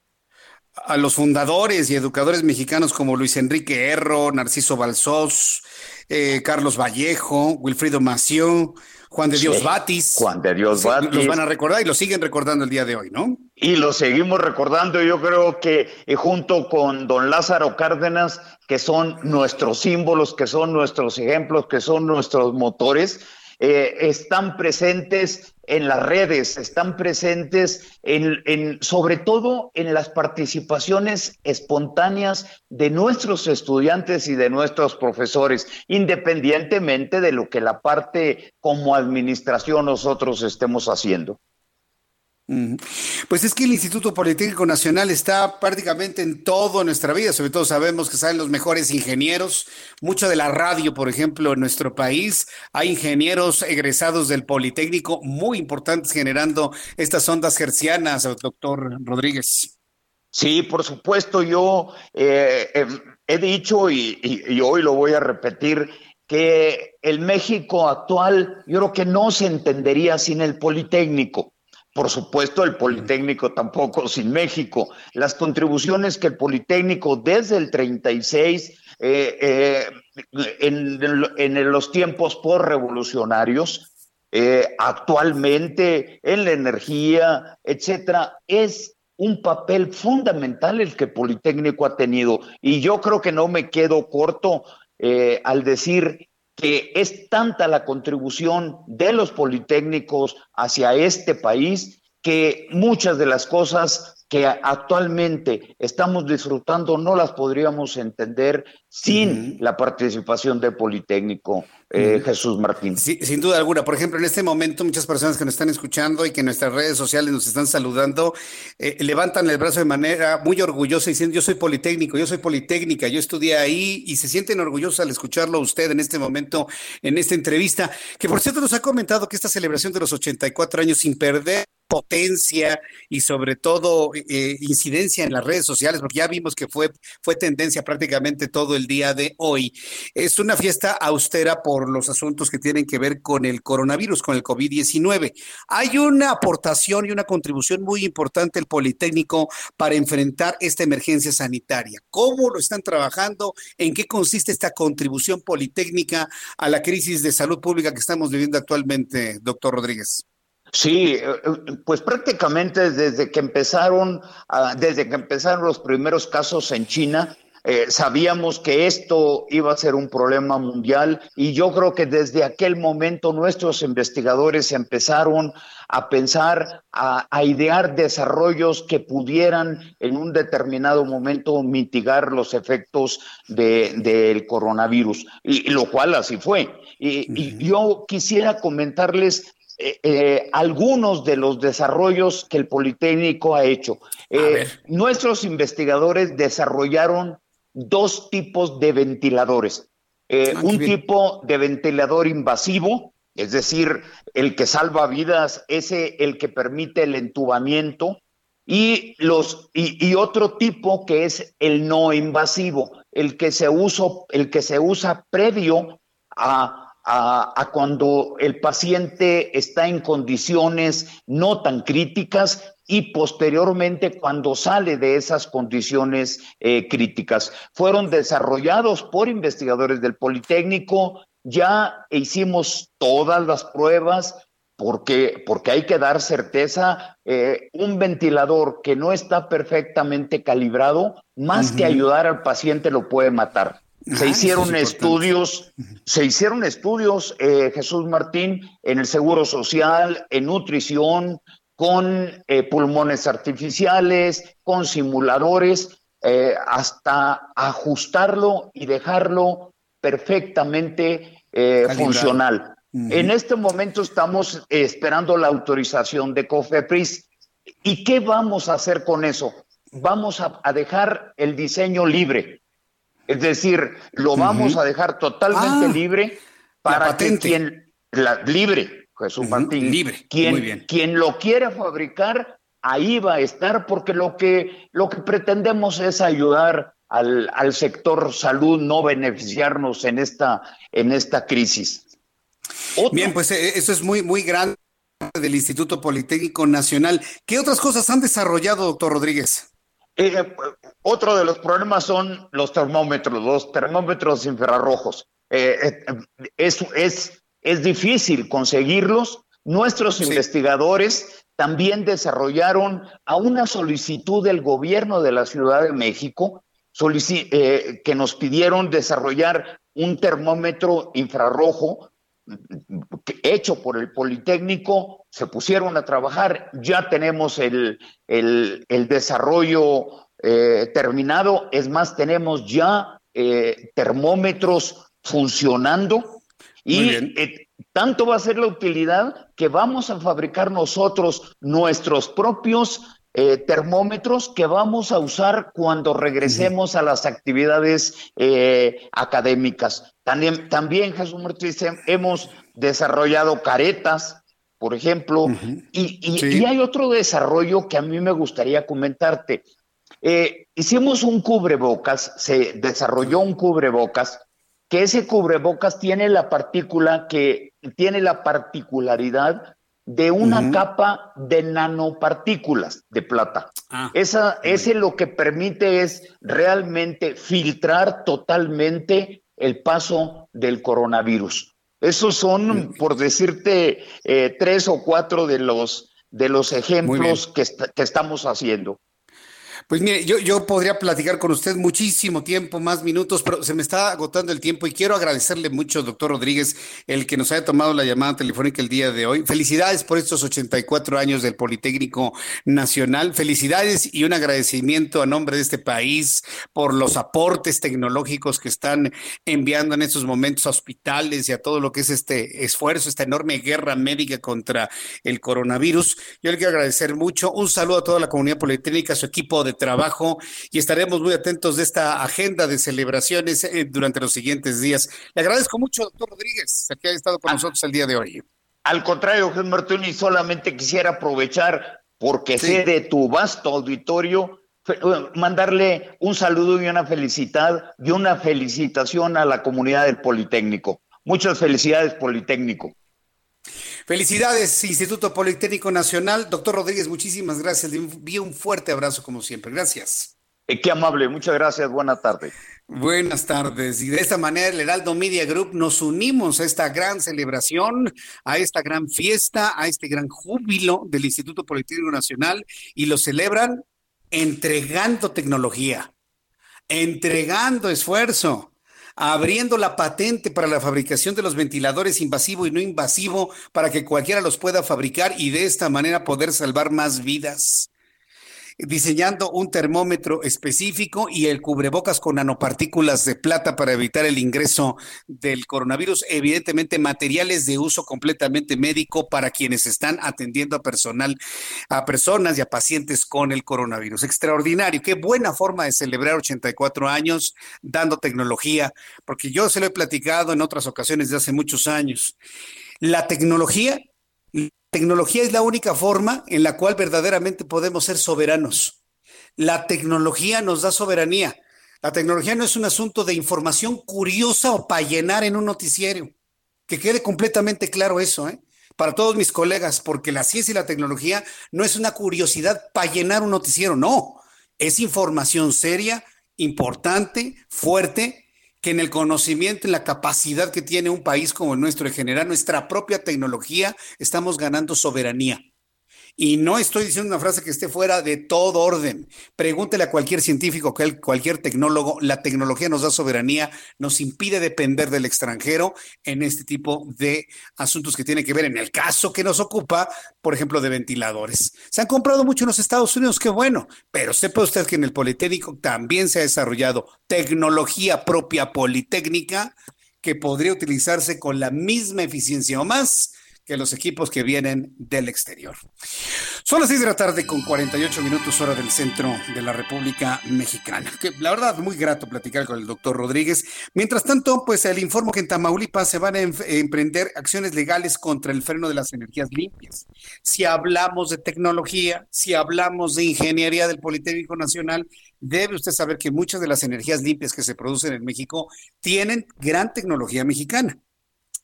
[SPEAKER 1] a los fundadores y educadores mexicanos como Luis Enrique Erro, Narciso Balsós, eh, Carlos Vallejo, Wilfrido Mació, Juan de Dios Batis.
[SPEAKER 15] Juan de Dios Batis.
[SPEAKER 1] Los van a recordar y lo siguen recordando el día de hoy, ¿no?
[SPEAKER 15] Y lo seguimos recordando, yo creo que eh, junto con don Lázaro Cárdenas, que son nuestros símbolos, que son nuestros ejemplos, que son nuestros motores, eh, están presentes en las redes, están presentes en, sobre todo en las participaciones espontáneas de nuestros estudiantes y de nuestros profesores, independientemente de lo que la parte como administración nosotros estemos haciendo.
[SPEAKER 1] Pues es que el Instituto Politécnico Nacional está prácticamente en toda nuestra vida, sobre todo sabemos que salen los mejores ingenieros, mucho de la radio, por ejemplo, en nuestro país, hay ingenieros egresados del Politécnico muy importantes generando estas ondas hercianas, doctor Rodríguez.
[SPEAKER 15] Sí, por supuesto, yo eh, em, he dicho y hoy lo voy a repetir, que el México actual yo creo que no se entendería sin el Politécnico por supuesto, el Politécnico tampoco sin México. Las contribuciones que el Politécnico desde el 36, eh, eh, en, los tiempos por-revolucionarios, eh, actualmente en la energía, etcétera, es un papel fundamental el que el Politécnico ha tenido. Y yo creo que no me quedo corto al decir que es tanta la contribución de los politécnicos hacia este país que muchas de las cosas que actualmente estamos disfrutando no las podríamos entender sin la participación del Politécnico eh, Jesús Martín.
[SPEAKER 1] sin duda alguna. Por ejemplo, en este momento muchas personas que nos están escuchando y que en nuestras redes sociales nos están saludando, eh, levantan el brazo de manera muy orgullosa diciendo yo soy Politécnico, yo soy Politécnica, yo estudié ahí y se sienten orgullosos al escucharlo usted en este momento, en esta entrevista, que por cierto nos ha comentado que esta celebración de los 84 años sin perder potencia y sobre todo eh, incidencia en las redes sociales, porque ya vimos que fue, fue tendencia prácticamente todo el día de hoy. Es una fiesta austera por los asuntos que tienen que ver con el coronavirus, con el COVID-19. Hay una aportación y una contribución muy importante el Politécnico para enfrentar esta emergencia sanitaria. ¿Cómo lo están trabajando? ¿En qué consiste esta contribución politécnica a la crisis de salud pública que estamos viviendo actualmente, doctor Rodríguez?
[SPEAKER 15] Sí, eh, eh, pues prácticamente desde que empezaron, desde que empezaron los primeros casos en China, eh, sabíamos que esto iba a ser un problema mundial y yo creo que desde aquel momento nuestros investigadores empezaron a pensar, a, idear desarrollos que pudieran en un determinado momento mitigar los efectos del coronavirus, y, lo cual así fue. y yo quisiera comentarles eh, eh, algunos de los desarrollos que el Politécnico ha hecho. Eh, nuestros investigadores desarrollaron dos tipos de ventiladores. Ah, un tipo de ventilador invasivo, es decir, el que salva vidas, ese el que permite el entubamiento, y, los, y, otro tipo que es el no invasivo, el que se, el que se usa previo a a, cuando el paciente está en condiciones no tan críticas y posteriormente cuando sale de esas condiciones eh, críticas. Fueron desarrollados por investigadores del Politécnico, ya hicimos todas las pruebas porque, porque hay que dar certeza. Eh, un ventilador que no está perfectamente calibrado, más que ayudar al paciente, lo puede matar. Se hicieron estudios, se hicieron estudios, eh, Jesús Martín, en el Seguro Social, en nutrición, con eh, pulmones artificiales, con simuladores, eh, hasta ajustarlo y dejarlo perfectamente funcional. En este momento estamos esperando la autorización de COFEPRIS. ¿Y qué vamos a hacer con eso? vamos a, dejar el diseño libre. Es decir, lo vamos a dejar totalmente
[SPEAKER 1] Ah,
[SPEAKER 15] libre para que quien la, libre, Jesús Martín,
[SPEAKER 1] libre,
[SPEAKER 15] quien,
[SPEAKER 1] muy bien.
[SPEAKER 15] quien lo quiera fabricar, ahí va a estar, porque lo que, lo que pretendemos es ayudar al, al sector salud, no beneficiarnos en esta, en esta crisis.
[SPEAKER 1] Bien, pues eh, eso es muy, muy grande del Instituto Politécnico Nacional. ¿Qué otras cosas han desarrollado, doctor Rodríguez?
[SPEAKER 15] Eh, otro de los problemas son los termómetros, los termómetros infrarrojos. Eh, eh, es, es, es difícil conseguirlos. Nuestros investigadores también desarrollaron a una solicitud del gobierno de la Ciudad de México eh, que nos pidieron desarrollar un termómetro infrarrojo hecho por el Politécnico, se pusieron a trabajar, ya tenemos el, el- el desarrollo eh, terminado, es más, tenemos ya eh, termómetros funcionando. Y eh, tanto va a ser la utilidad que vamos a fabricar nosotros nuestros propios eh, termómetros que vamos a usar cuando regresemos a las actividades eh, académicas. También, también Jesús Martínez, hem- hemos desarrollado caretas, por ejemplo, y, y- y hay otro desarrollo que a mí me gustaría comentarte. Eh, hicimos un cubrebocas, se desarrolló un cubrebocas, que ese cubrebocas tiene la partícula que tiene la particularidad de una capa de nanopartículas de plata. Esa, ese lo que permite es realmente filtrar totalmente el paso del coronavirus. Esos son, por decirte, eh, tres o cuatro de los, de los ejemplos que, est- que estamos haciendo.
[SPEAKER 1] Pues mire, yo, yo podría platicar con usted muchísimo tiempo, más minutos, pero se me está agotando el tiempo y quiero agradecerle mucho, doctor Rodríguez, el que nos haya tomado la llamada telefónica el día de hoy. Felicidades por estos 84 años del Politécnico Nacional. Felicidades y un agradecimiento a nombre de este país por los aportes tecnológicos que están enviando en estos momentos a hospitales y a todo lo que es este esfuerzo, esta enorme guerra médica contra el coronavirus. Yo le quiero agradecer mucho. Un saludo a toda la comunidad politécnica, a su equipo de trabajo y estaremos muy atentos de esta agenda de celebraciones eh, durante los siguientes días. Le agradezco mucho, doctor Rodríguez, que haya estado con nosotros el día de hoy.
[SPEAKER 15] Al contrario, Jesús Martín, y solamente quisiera aprovechar, porque sé de tu vasto auditorio, eh, mandarle un saludo y una felicidad y una felicitación a la comunidad del Politécnico. Muchas felicidades, Politécnico.
[SPEAKER 1] Felicidades, Instituto Politécnico Nacional. Doctor Rodríguez, muchísimas gracias. Le envío un fuerte abrazo como siempre. Gracias.
[SPEAKER 15] Eh, qué amable, muchas gracias, buena tarde.
[SPEAKER 1] Buenas tardes. Y de esta manera el Heraldo Media Group nos unimos a esta gran celebración, a esta gran fiesta, a este gran júbilo del Instituto Politécnico Nacional y lo celebran entregando tecnología, entregando esfuerzo, abriendo la patente para la fabricación de los ventiladores invasivo y no invasivo para que cualquiera los pueda fabricar y de esta manera poder salvar más vidas diseñando un termómetro específico y el cubrebocas con nanopartículas de plata para evitar el ingreso del coronavirus. Evidentemente, materiales de uso completamente médico para quienes están atendiendo a personal, a personas y a pacientes con el coronavirus. Extraordinario. Qué buena forma de celebrar 84 años dando tecnología, porque yo se lo he platicado en otras ocasiones de hace muchos años. La tecnología tecnología es la única forma en la cual verdaderamente podemos ser soberanos. La tecnología nos da soberanía. La tecnología no es un asunto de información curiosa o para llenar en un noticiero. Que quede completamente claro eso, ¿eh? Para todos mis colegas, porque la ciencia y la tecnología no es una curiosidad para llenar un noticiero, no. Es información seria, importante, fuerte, que en el conocimiento, en la capacidad que tiene un país como el nuestro de generar nuestra propia tecnología, estamos ganando soberanía. Y no estoy diciendo una frase que esté fuera de todo orden. Pregúntele a cualquier científico, cual- cualquier tecnólogo, la tecnología nos da soberanía, nos impide depender del extranjero en este tipo de asuntos que tienen que ver, en el caso que nos ocupa, por ejemplo, de ventiladores. Se han comprado mucho en los Estados Unidos, qué bueno, pero sepa usted que en el Politécnico también se ha desarrollado tecnología propia politécnica que podría utilizarse con la misma eficiencia o más que los equipos que vienen del exterior. Son las 6 de la tarde con 48 minutos hora del centro de la República Mexicana. Que la verdad, muy grato platicar con el doctor Rodríguez. Mientras tanto, pues el informo que en Tamaulipas se van a emprender acciones legales contra el freno de las energías limpias. Si hablamos de tecnología, si hablamos de ingeniería del Politécnico Nacional, debe usted saber que muchas de las energías limpias que se producen en México tienen gran tecnología mexicana.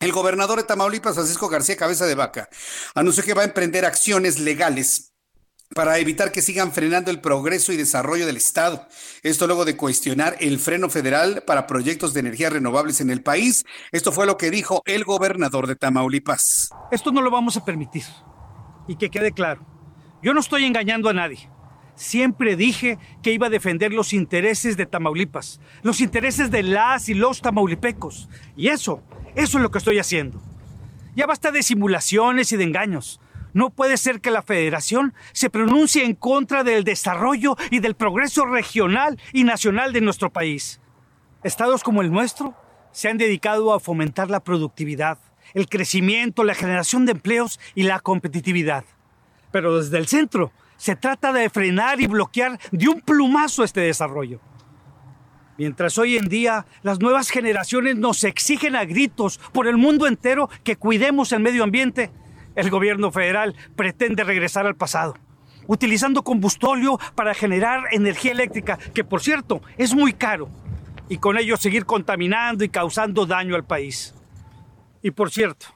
[SPEAKER 1] El gobernador de Tamaulipas, Francisco García Cabeza de Vaca, anunció que va a emprender acciones legales para evitar que sigan frenando el progreso y desarrollo del Estado. Esto luego de cuestionar el freno federal para proyectos de energías renovables en el país. Esto fue lo que dijo el gobernador de Tamaulipas.
[SPEAKER 16] Esto no lo vamos a permitir. Y que quede claro, yo no estoy engañando a nadie. Siempre dije que iba a defender los intereses de Tamaulipas, los intereses de las y los tamaulipecos. Y eso eso es lo que estoy haciendo. Ya basta de simulaciones y de engaños. No puede ser que la federación se pronuncie en contra del desarrollo y del progreso regional y nacional de nuestro país. Estados como el nuestro se han dedicado a fomentar la productividad, el crecimiento, la generación de empleos y la competitividad. Pero desde el centro se trata de frenar y bloquear de un plumazo este desarrollo. Mientras hoy en día las nuevas generaciones nos exigen a gritos por el mundo entero que cuidemos el medio ambiente, el gobierno federal pretende regresar al pasado, utilizando combustóleo para generar energía eléctrica, que por cierto es muy caro, y con ello seguir contaminando y causando daño al país. Y por cierto,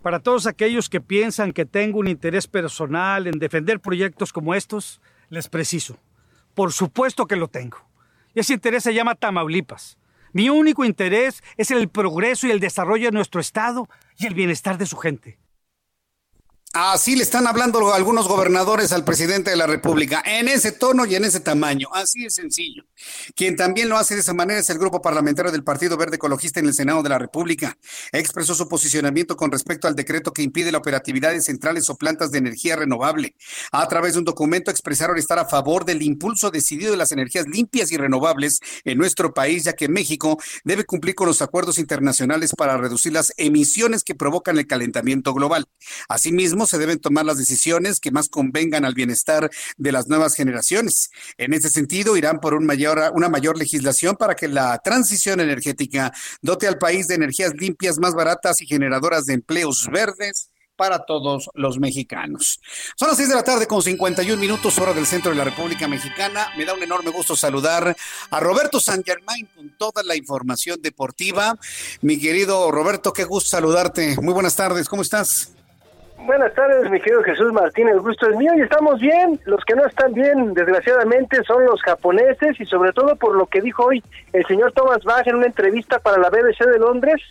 [SPEAKER 16] para todos aquellos que piensan que tengo un interés personal en defender proyectos como estos, les preciso, por supuesto que lo tengo. Y ese interés se llama Tamaulipas. Mi único interés es el progreso y el desarrollo de nuestro Estado y el bienestar de su gente.
[SPEAKER 1] Así le están hablando algunos gobernadores al presidente de la República, en ese tono y en ese tamaño. Así es sencillo. Quien también lo hace de esa manera es el grupo parlamentario del Partido Verde Ecologista en el Senado de la República. Expresó su posicionamiento con respecto al decreto que impide la operatividad de centrales o plantas de energía renovable. A través de un documento expresaron estar a favor del impulso decidido de las energías limpias y renovables en nuestro país, ya que México debe cumplir con los acuerdos internacionales para reducir las emisiones que provocan el calentamiento global. Asimismo, se deben tomar las decisiones que más convengan al bienestar de las nuevas generaciones. En ese sentido, irán por un mayor, una mayor legislación para que la transición energética dote al país de energías limpias más baratas y generadoras de empleos verdes para todos los mexicanos. Son las 6 de la tarde con 51 minutos hora del centro de la República Mexicana. Me da un enorme gusto saludar a Roberto San Germain con toda la información deportiva. Mi querido Roberto, qué gusto saludarte. Muy buenas tardes, ¿cómo estás?
[SPEAKER 17] Buenas tardes, mi querido Jesús Martín, el gusto es mío y estamos bien. Los que no están bien, desgraciadamente, son los japoneses y sobre todo por lo que dijo hoy el señor Thomas Bach en una entrevista para la BBC de Londres,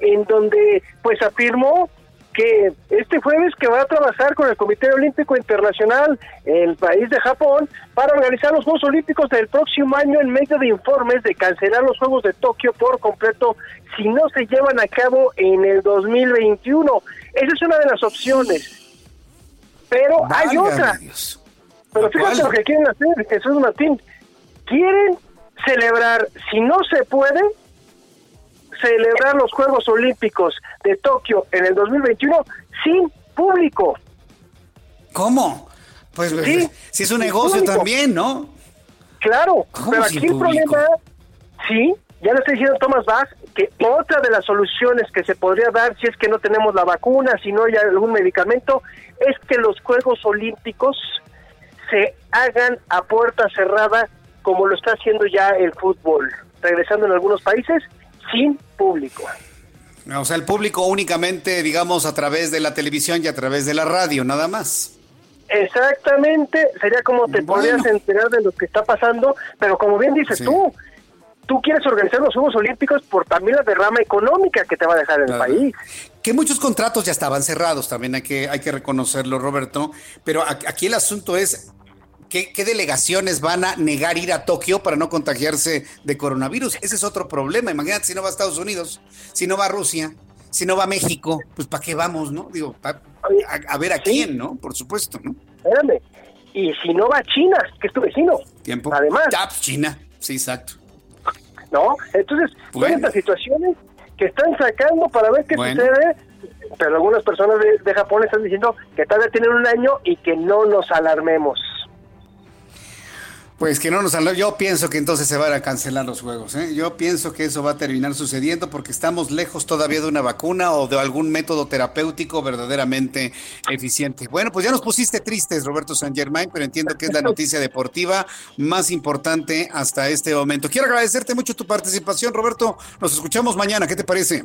[SPEAKER 17] en donde pues afirmó que este jueves que va a trabajar con el Comité Olímpico Internacional, el país de Japón, para organizar los Juegos Olímpicos del próximo año en medio de informes de cancelar los Juegos de Tokio por completo si no se llevan a cabo en el 2021. Esa es una de las opciones. Pero hay otra. Pero fíjate lo que quieren hacer, Jesús Martín. Quieren celebrar, si no se puede, celebrar los Juegos Olímpicos de Tokio en el 2021 sin público.
[SPEAKER 1] ¿Cómo? Pues si es un negocio también, ¿no?
[SPEAKER 17] Claro, pero aquí el problema, sí, ya lo está diciendo Thomas Bach, que otra de las soluciones que se podría dar si es que no tenemos la vacuna, si no hay algún medicamento, es que los Juegos Olímpicos se hagan a puerta cerrada como lo está haciendo ya el fútbol, regresando en algunos países sin público.
[SPEAKER 1] O sea, el público únicamente, digamos, a través de la televisión y a través de la radio, nada más.
[SPEAKER 17] Exactamente, sería como te podrías enterar de lo que está pasando, pero como bien dices tú, tú quieres organizar los Juegos Olímpicos por también la derrama económica que te va a dejar el país.
[SPEAKER 1] Que muchos contratos ya estaban cerrados, también hay que, hay que reconocerlo, Roberto, pero aquí el asunto es ¿Qué, delegaciones van a negar ir a Tokio para no contagiarse de coronavirus? Ese es otro problema. Imagínate si no va a Estados Unidos, si no va a Rusia, si no va a México, pues ¿para qué vamos, no? Digo, a, ver a quién, ¿no? Por supuesto, ¿no?
[SPEAKER 17] Espérame. Y si no va a China, que es tu vecino.
[SPEAKER 1] Tiempo.
[SPEAKER 17] Además.
[SPEAKER 1] Pues, China, sí, exacto.
[SPEAKER 17] ¿No? Entonces, bueno. estas situaciones que están sacando para ver qué sucede pero algunas personas de, de Japón están diciendo que todavía tienen un año y que no nos alarmemos.
[SPEAKER 1] Pues que no nos. Yo pienso que entonces se van a cancelar los juegos. ¿eh? Yo pienso que eso va a terminar sucediendo porque estamos lejos todavía de una vacuna o de algún método terapéutico verdaderamente eficiente. Bueno, pues ya nos pusiste tristes, Roberto San Germain, pero entiendo que es la noticia deportiva más importante hasta este momento. Quiero agradecerte mucho tu participación, Roberto. Nos escuchamos mañana. ¿Qué te parece?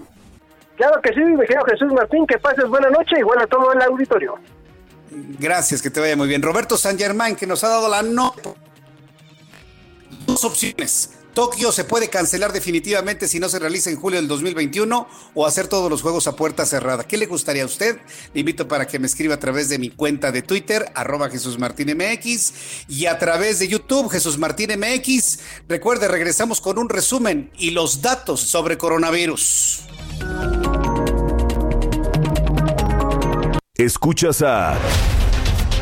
[SPEAKER 17] Claro que sí, me quiero Jesús Martín. Que pases buena noche y bueno a todo el auditorio.
[SPEAKER 1] Gracias, que te vaya muy bien. Roberto San Germain, que nos ha dado la nota dos opciones. Tokio se puede cancelar definitivamente si no se realiza en julio del 2021 o hacer todos los juegos a puerta cerrada. ¿Qué le gustaría a usted? Le invito para que me escriba a través de mi cuenta de Twitter, arroba Jesús Martín MX, y a través de YouTube, Jesús Martín MX. Recuerde, regresamos con un resumen y los datos sobre coronavirus.
[SPEAKER 12] Escuchas a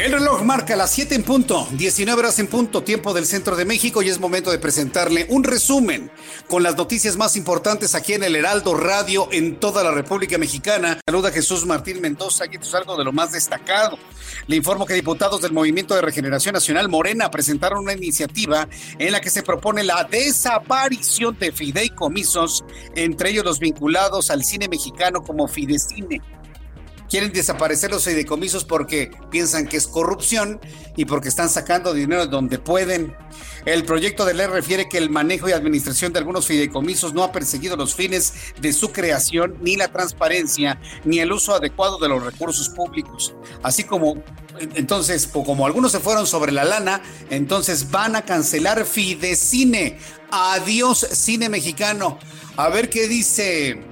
[SPEAKER 1] El reloj marca las 7 en punto, 19 horas en punto, tiempo del centro de México y es momento de presentarle un resumen con las noticias más importantes aquí en el Heraldo Radio en toda la República Mexicana. Saluda Jesús Martín Mendoza, aquí es algo de lo más destacado. Le informo que diputados del Movimiento de Regeneración Nacional Morena presentaron una iniciativa en la que se propone la desaparición de fideicomisos, entre ellos los vinculados al cine mexicano como Fidecine quieren desaparecer los fideicomisos porque piensan que es corrupción y porque están sacando dinero donde pueden. El proyecto de ley refiere que el manejo y administración de algunos fideicomisos no ha perseguido los fines de su creación, ni la transparencia, ni el uso adecuado de los recursos públicos. Así como, entonces, como algunos se fueron sobre la lana, entonces van a cancelar Fidecine. Adiós, cine mexicano. A ver qué dice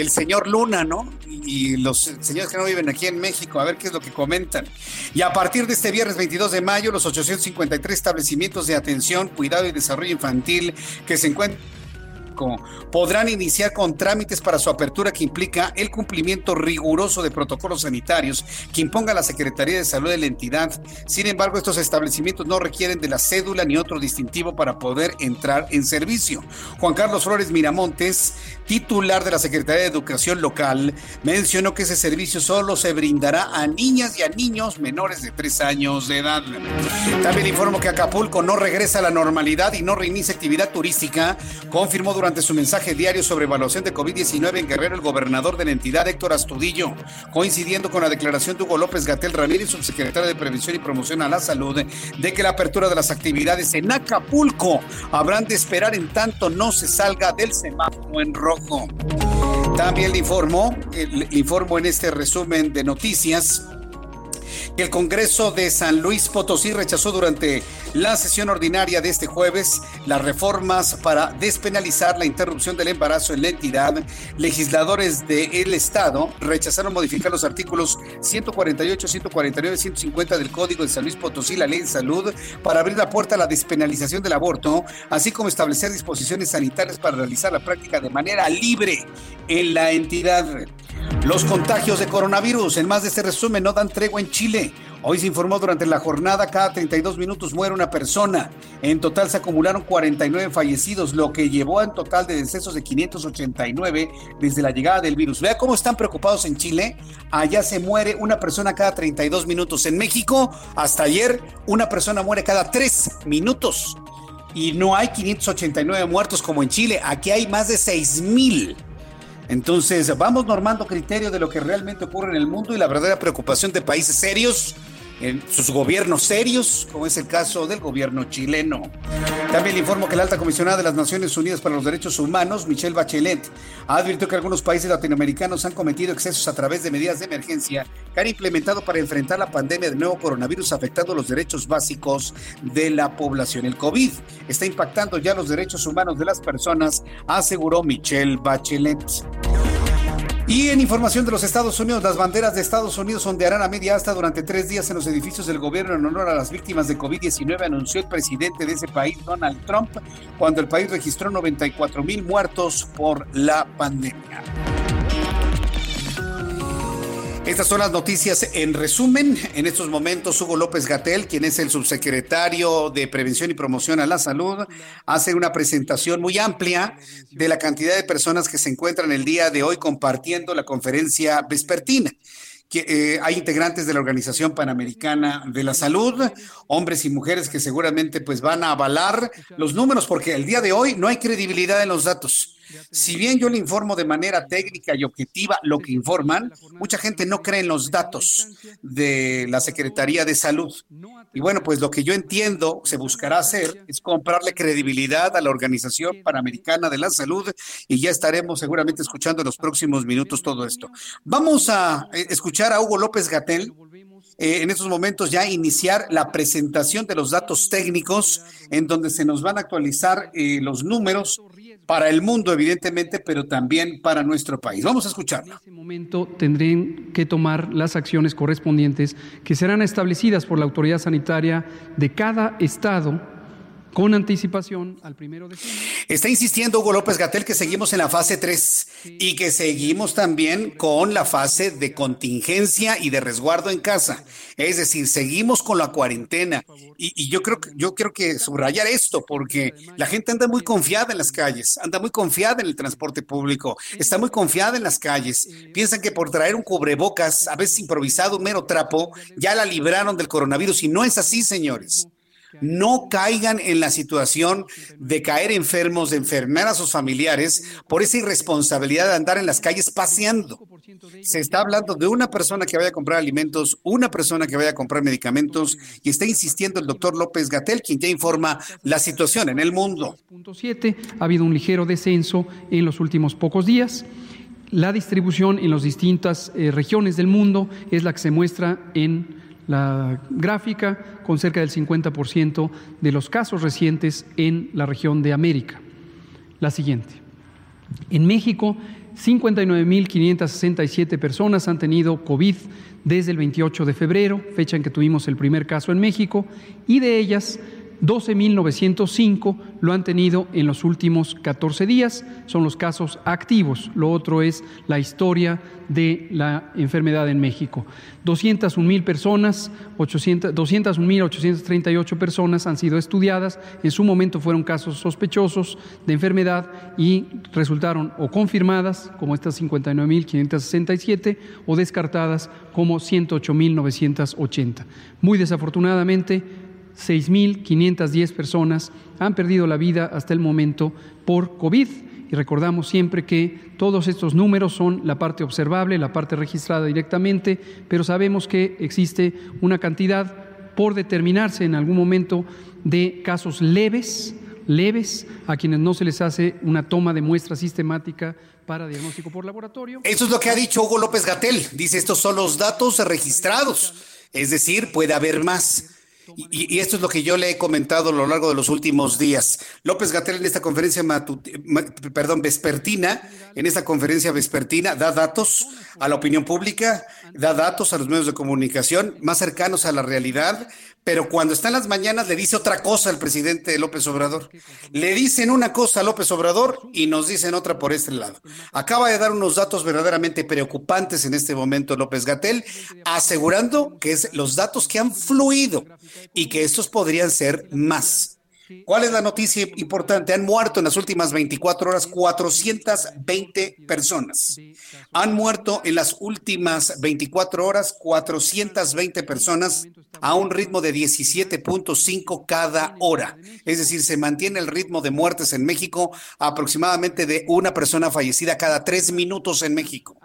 [SPEAKER 1] el señor Luna, ¿no? Y los señores que no viven aquí en México, a ver qué es lo que comentan. Y a partir de este viernes 22 de mayo, los 853 establecimientos de atención, cuidado y desarrollo infantil que se encuentran podrán iniciar con trámites para su apertura que implica el cumplimiento riguroso de protocolos sanitarios que imponga la Secretaría de Salud de la entidad. Sin embargo, estos establecimientos no requieren de la cédula ni otro distintivo para poder entrar en servicio. Juan Carlos Flores Miramontes, titular de la Secretaría de Educación Local, mencionó que ese servicio solo se brindará a niñas y a niños menores de tres años de edad. También informo que Acapulco no regresa a la normalidad y no reinicia actividad turística, confirmó durante ante su mensaje diario sobre evaluación de COVID-19 en Guerrero el gobernador de la entidad Héctor Astudillo, coincidiendo con la declaración de Hugo López Gatel Ramírez, subsecretario de Prevención y Promoción a la Salud, de que la apertura de las actividades en Acapulco habrán de esperar en tanto no se salga del semáforo en rojo. También le informó, le informo en este resumen de noticias el Congreso de San Luis Potosí rechazó durante la sesión ordinaria de este jueves las reformas para despenalizar la interrupción del embarazo en la entidad. Legisladores del Estado rechazaron modificar los artículos 148, 149, 150 del Código de San Luis Potosí, la Ley de Salud, para abrir la puerta a la despenalización del aborto, así como establecer disposiciones sanitarias para realizar la práctica de manera libre en la entidad. Los contagios de coronavirus, en más de este resumen, no dan tregua en Chile. Hoy se informó durante la jornada, cada 32 minutos muere una persona. En total se acumularon 49 fallecidos, lo que llevó a total de decesos de 589 desde la llegada del virus. Vea cómo están preocupados en Chile. Allá se muere una persona cada 32 minutos. En México, hasta ayer, una persona muere cada 3 minutos. Y no hay 589 muertos como en Chile. Aquí hay más de 6 mil. Entonces, vamos normando criterio de lo que realmente ocurre en el mundo y la verdadera preocupación de países serios, en sus gobiernos serios, como es el caso del gobierno chileno. También le informo que la alta comisionada de las Naciones Unidas para los Derechos Humanos, Michelle Bachelet, ha advertido que algunos países latinoamericanos han cometido excesos a través de medidas de emergencia que han implementado para enfrentar la pandemia del nuevo coronavirus afectando los derechos básicos de la población. El COVID está impactando ya los derechos humanos de las personas, aseguró Michelle Bachelet. Y en información de los Estados Unidos, las banderas de Estados Unidos ondearán a media asta durante tres días en los edificios del gobierno en honor a las víctimas de COVID-19, anunció el presidente de ese país, Donald Trump, cuando el país registró 94 mil muertos por la pandemia. Estas son las noticias en resumen. En estos momentos, Hugo López Gatel, quien es el subsecretario de Prevención y Promoción a la Salud, hace una presentación muy amplia de la cantidad de personas que se encuentran el día de hoy compartiendo la conferencia vespertina que eh, hay integrantes de la Organización Panamericana de la Salud, hombres y mujeres que seguramente pues van a avalar los números porque el día de hoy no hay credibilidad en los datos. Si bien yo le informo de manera técnica y objetiva lo que informan, mucha gente no cree en los datos de la Secretaría de Salud. Y bueno, pues lo que yo entiendo se buscará hacer es comprarle credibilidad a la Organización Panamericana de la Salud y ya estaremos seguramente escuchando en los próximos minutos todo esto. Vamos a eh, escuchar a Hugo López Gatel. Eh, en estos momentos ya iniciar la presentación de los datos técnicos en donde se nos van a actualizar eh, los números para el mundo, evidentemente, pero también para nuestro país. Vamos a escucharlo.
[SPEAKER 18] En este momento tendrán que tomar las acciones correspondientes que serán establecidas por la autoridad sanitaria de cada estado con anticipación al primero de
[SPEAKER 1] Está insistiendo Hugo López Gatel que seguimos en la fase 3 y que seguimos también con la fase de contingencia y de resguardo en casa. Es decir, seguimos con la cuarentena. Y, yo creo que yo quiero que subrayar esto porque la gente anda muy confiada en las calles, anda muy confiada en el transporte público, está muy confiada en las calles. Piensan que por traer un cubrebocas, a veces improvisado, un mero trapo, ya la libraron del coronavirus. Y no es así, señores no caigan en la situación de caer enfermos, de enfermar a sus familiares por esa irresponsabilidad de andar en las calles paseando. Se está hablando de una persona que vaya a comprar alimentos, una persona que vaya a comprar medicamentos y está insistiendo el doctor López Gatel, quien ya informa la situación en el mundo.
[SPEAKER 18] Ha habido un ligero descenso en los últimos pocos días. La distribución en las distintas eh, regiones del mundo es la que se muestra en la gráfica con cerca del 50% de los casos recientes en la región de América. La siguiente. En México, 59.567 personas han tenido COVID desde el 28 de febrero, fecha en que tuvimos el primer caso en México, y de ellas 12.905 lo han tenido en los últimos 14 días, son los casos activos. Lo otro es la historia de la enfermedad en México. 201.000 personas, 201.838 personas han sido estudiadas. En su momento fueron casos sospechosos de enfermedad y resultaron o confirmadas, como estas 59.567, o descartadas, como 108.980. Muy desafortunadamente, 6.510 personas han perdido la vida hasta el momento por COVID. Y recordamos siempre que todos estos números son la parte observable, la parte registrada directamente, pero sabemos que existe una cantidad por determinarse en algún momento de casos leves, leves, a quienes no se les hace una toma de muestra sistemática para diagnóstico por laboratorio.
[SPEAKER 1] Eso es lo que ha dicho Hugo López Gatel. Dice, estos son los datos registrados. Es decir, puede haber más. Y, esto es lo que yo le he comentado a lo largo de los últimos días. López Gatel en esta conferencia perdón, vespertina, en esta conferencia vespertina, da datos a la opinión pública, da datos a los medios de comunicación más cercanos a la realidad, pero cuando está en las mañanas le dice otra cosa al presidente López Obrador. Le dicen una cosa a López Obrador y nos dicen otra por este lado. Acaba de dar unos datos verdaderamente preocupantes en este momento López Gatel, asegurando que es los datos que han fluido y que estos podrían ser más. ¿Cuál es la noticia importante? Han muerto en las últimas 24 horas 420 personas. Han muerto en las últimas 24 horas 420 personas a un ritmo de 17.5 cada hora. Es decir, se mantiene el ritmo de muertes en México aproximadamente de una persona fallecida cada tres minutos en México.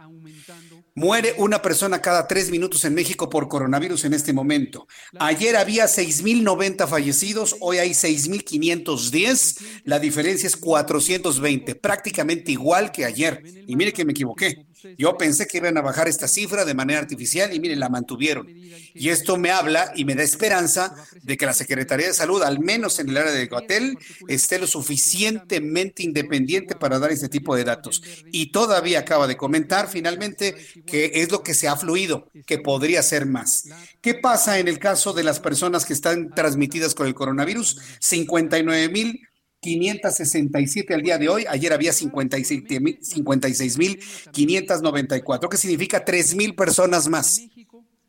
[SPEAKER 1] Muere una persona cada tres minutos en México por coronavirus en este momento. Ayer había 6.090 fallecidos, hoy hay 6.510. La diferencia es 420, prácticamente igual que ayer. Y mire que me equivoqué. Yo pensé que iban a bajar esta cifra de manera artificial y miren, la mantuvieron. Y esto me habla y me da esperanza de que la Secretaría de Salud, al menos en el área de Coatel, esté lo suficientemente independiente para dar este tipo de datos. Y todavía acaba de comentar finalmente que es lo que se ha fluido, que podría ser más. ¿Qué pasa en el caso de las personas que están transmitidas con el coronavirus? 59 mil 567 al día de hoy. Ayer había 56.594, que significa 3 mil personas más.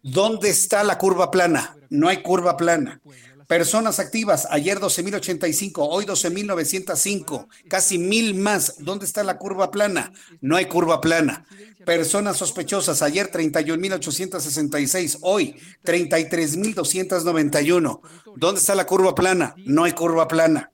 [SPEAKER 1] ¿Dónde está la curva plana? No hay curva plana. Personas activas, ayer 12.085, hoy 12.905, casi mil más. ¿Dónde está la curva plana? No hay curva plana. Personas sospechosas, ayer 31.866, hoy 33.291. ¿Dónde está la curva plana? No hay curva plana.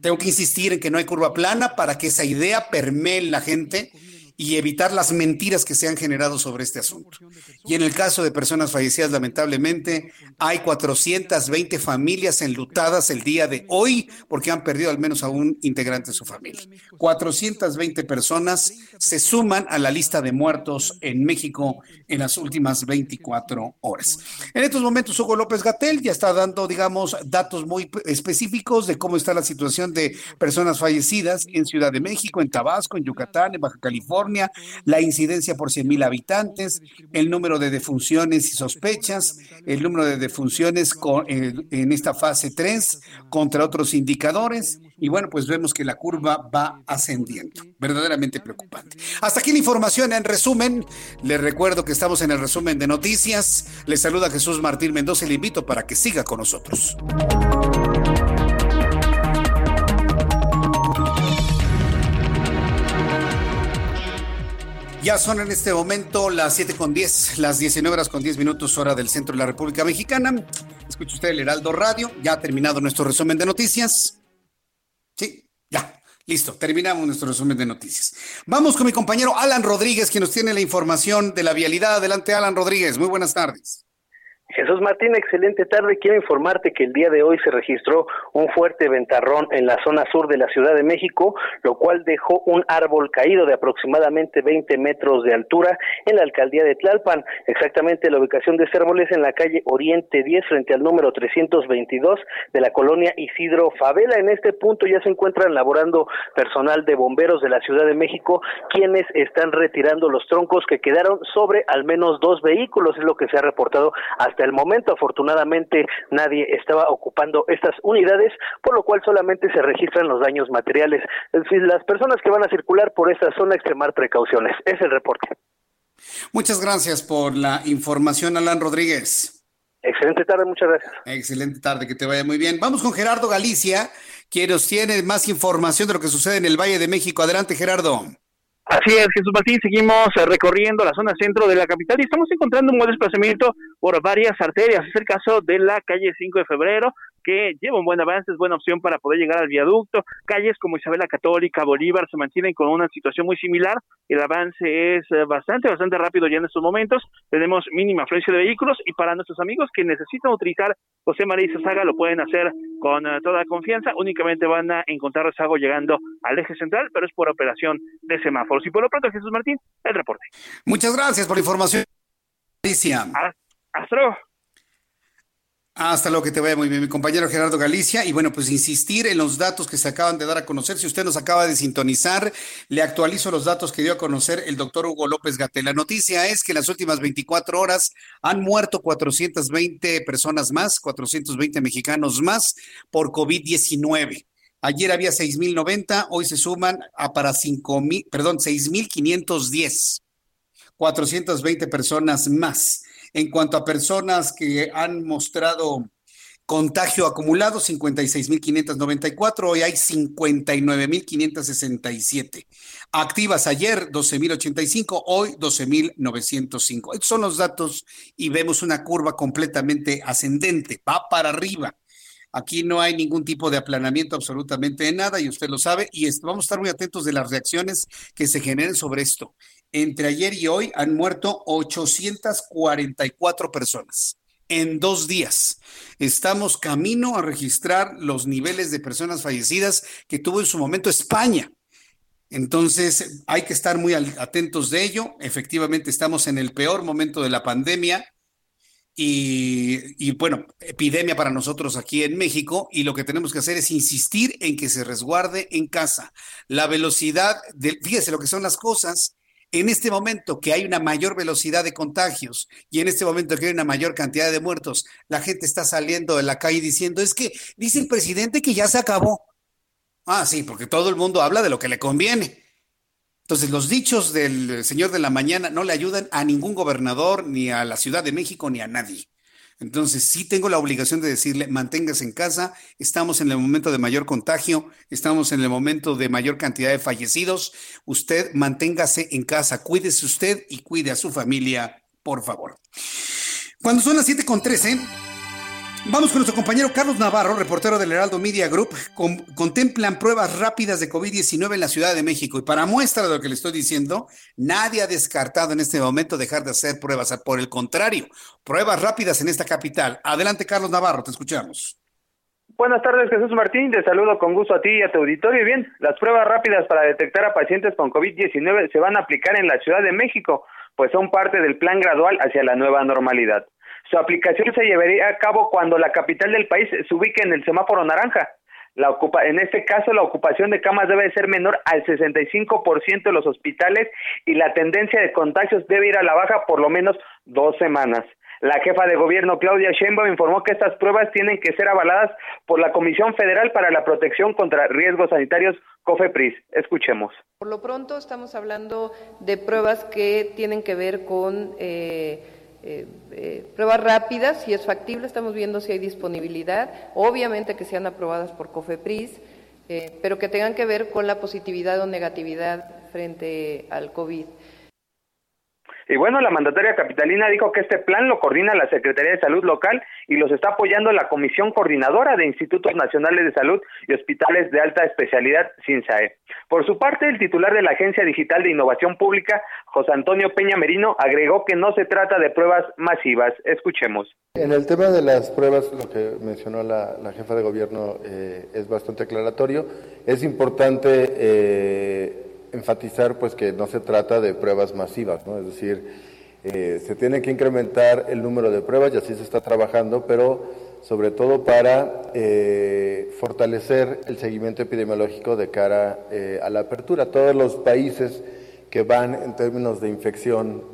[SPEAKER 1] Tengo que insistir en que no hay curva plana para que esa idea permee en la gente y evitar las mentiras que se han generado sobre este asunto. Y en el caso de personas fallecidas, lamentablemente, hay 420 familias enlutadas el día de hoy porque han perdido al menos a un integrante de su familia. 420 personas se suman a la lista de muertos en México en las últimas 24 horas. En estos momentos, Hugo López Gatel ya está dando, digamos, datos muy específicos de cómo está la situación de personas fallecidas en Ciudad de México, en Tabasco, en Yucatán, en Baja California la incidencia por 100 mil habitantes, el número de defunciones y sospechas, el número de defunciones en esta fase 3 contra otros indicadores. Y bueno, pues vemos que la curva va ascendiendo. Verdaderamente preocupante. Hasta aquí la información en resumen. Les recuerdo que estamos en el resumen de noticias. Les saluda Jesús Martín Mendoza y le invito para que siga con nosotros. Ya son en este momento las 7 con 10, las 19 horas con 10 minutos hora del centro de la República Mexicana. Escucha usted el Heraldo Radio. Ya ha terminado nuestro resumen de noticias. Sí, ya. Listo, terminamos nuestro resumen de noticias. Vamos con mi compañero Alan Rodríguez, quien nos tiene la información de la vialidad. Adelante, Alan Rodríguez. Muy buenas tardes.
[SPEAKER 9] Jesús Martín, excelente tarde. Quiero informarte que el día de hoy se registró un fuerte ventarrón en la zona sur de la Ciudad de México, lo cual dejó un árbol caído de aproximadamente 20 metros de altura en la alcaldía de Tlalpan. Exactamente la ubicación de este árbol es en la calle Oriente 10 frente al número 322 de la colonia Isidro Favela. En este punto ya se encuentran laborando personal de bomberos de la Ciudad de México, quienes están retirando los troncos que quedaron sobre al menos dos vehículos, es lo que se ha reportado hasta el momento, afortunadamente, nadie estaba ocupando estas unidades, por lo cual solamente se registran los daños materiales. Es decir, las personas que van a circular por esta zona extremar precauciones. Es el reporte.
[SPEAKER 1] Muchas gracias por la información, Alan Rodríguez.
[SPEAKER 9] Excelente tarde, muchas gracias.
[SPEAKER 1] Excelente tarde, que te vaya muy bien. Vamos con Gerardo Galicia, quien nos tiene más información de lo que sucede en el Valle de México. Adelante, Gerardo.
[SPEAKER 10] Así es, Jesús Martín, seguimos eh, recorriendo la zona centro de la capital y estamos encontrando un buen desplazamiento por varias arterias. Es el caso de la calle 5 de febrero, que lleva un buen avance, es buena opción para poder llegar al viaducto. Calles como Isabela Católica, Bolívar se mantienen con una situación muy similar. El avance es eh, bastante, bastante rápido ya en estos momentos. Tenemos mínima afluencia de vehículos y para nuestros amigos que necesitan utilizar José María Saga lo pueden hacer con eh, toda confianza. Únicamente van a encontrar rezago llegando al eje central, pero es por operación de semáforos. Y por lo pronto, Jesús Martín, el reporte.
[SPEAKER 1] Muchas gracias por la información. Alicia.
[SPEAKER 10] Hasta luego.
[SPEAKER 1] Hasta luego, que te vaya muy bien, mi compañero Gerardo Galicia. Y bueno, pues insistir en los datos que se acaban de dar a conocer. Si usted nos acaba de sintonizar, le actualizo los datos que dio a conocer el doctor Hugo López Gatel. La noticia es que en las últimas 24 horas han muerto 420 personas más, 420 mexicanos más por COVID-19. Ayer había 6.090, hoy se suman a para 5.000, perdón, 6.510. 420 personas más. En cuanto a personas que han mostrado contagio acumulado, 56.594, hoy hay 59.567. Activas ayer, 12.085, hoy 12.905. Estos son los datos y vemos una curva completamente ascendente, va para arriba. Aquí no hay ningún tipo de aplanamiento absolutamente de nada y usted lo sabe y vamos a estar muy atentos de las reacciones que se generen sobre esto entre ayer y hoy han muerto 844 personas en dos días. Estamos camino a registrar los niveles de personas fallecidas que tuvo en su momento España. Entonces, hay que estar muy atentos de ello. Efectivamente, estamos en el peor momento de la pandemia y, bueno, epidemia para nosotros aquí en México y lo que tenemos que hacer es insistir en que se resguarde en casa. La velocidad, de, fíjese lo que son las cosas, en este momento que hay una mayor velocidad de contagios y en este momento que hay una mayor cantidad de muertos, la gente está saliendo de la calle diciendo, es que dice el presidente que ya se acabó. Ah, sí, porque todo el mundo habla de lo que le conviene. Entonces, los dichos del señor de la mañana no le ayudan a ningún gobernador, ni a la Ciudad de México, ni a nadie. Entonces, sí tengo la obligación de decirle, manténgase en casa, estamos en el momento de mayor contagio, estamos en el momento de mayor cantidad de fallecidos, usted manténgase en casa, cuídese usted y cuide a su familia, por favor. Cuando son las 7 con 13, Vamos con nuestro compañero Carlos Navarro, reportero del Heraldo Media Group. contemplan pruebas rápidas de COVID-19 en la Ciudad de México. Y para muestra de lo que le estoy diciendo, nadie ha descartado en este momento dejar de hacer pruebas. Por el contrario, pruebas rápidas en esta capital. Adelante, Carlos Navarro, te escuchamos.
[SPEAKER 19] Buenas tardes, Jesús Martín. Te saludo con gusto a ti y a tu auditorio. Bien, las pruebas rápidas para detectar a pacientes con COVID-19 se van a aplicar en la Ciudad de México, pues son parte del plan gradual hacia la nueva normalidad. Su aplicación se llevaría a cabo cuando la capital del país se ubique en el semáforo naranja. La en este caso, la ocupación de camas debe ser menor al 65% de los hospitales y la tendencia de contagios debe ir a la baja por lo menos dos semanas. La jefa de gobierno Claudia Sheinbaum informó que estas pruebas tienen que ser avaladas por la Comisión Federal para la Protección contra Riesgos Sanitarios, COFEPRIS. Escuchemos.
[SPEAKER 20] Por lo pronto estamos hablando de pruebas que tienen que ver con eh, eh, eh, pruebas rápidas, si es factible, estamos viendo si hay disponibilidad, obviamente que sean aprobadas por COFEPRIS, eh, pero que tengan que ver con la positividad o negatividad frente al COVID.
[SPEAKER 19] Y bueno, la mandataria capitalina dijo que este plan lo coordina la Secretaría de Salud local y los está apoyando la Comisión Coordinadora de Institutos Nacionales de Salud y Hospitales de Alta Especialidad, SINSAE. Por su parte, el titular de la Agencia Digital de Innovación Pública, José Antonio Peña Merino, agregó que no se trata de pruebas masivas. Escuchemos.
[SPEAKER 21] En el tema de las pruebas, lo que mencionó la, jefa de gobierno eh, es bastante aclaratorio. Es importante eh, enfatizar pues que no se trata de pruebas masivas, ¿no? Es decir, eh, se tiene que incrementar el número de pruebas y así se está trabajando, pero sobre todo para eh, fortalecer el seguimiento epidemiológico de cara eh, a la apertura. Todos los países que van en términos de infección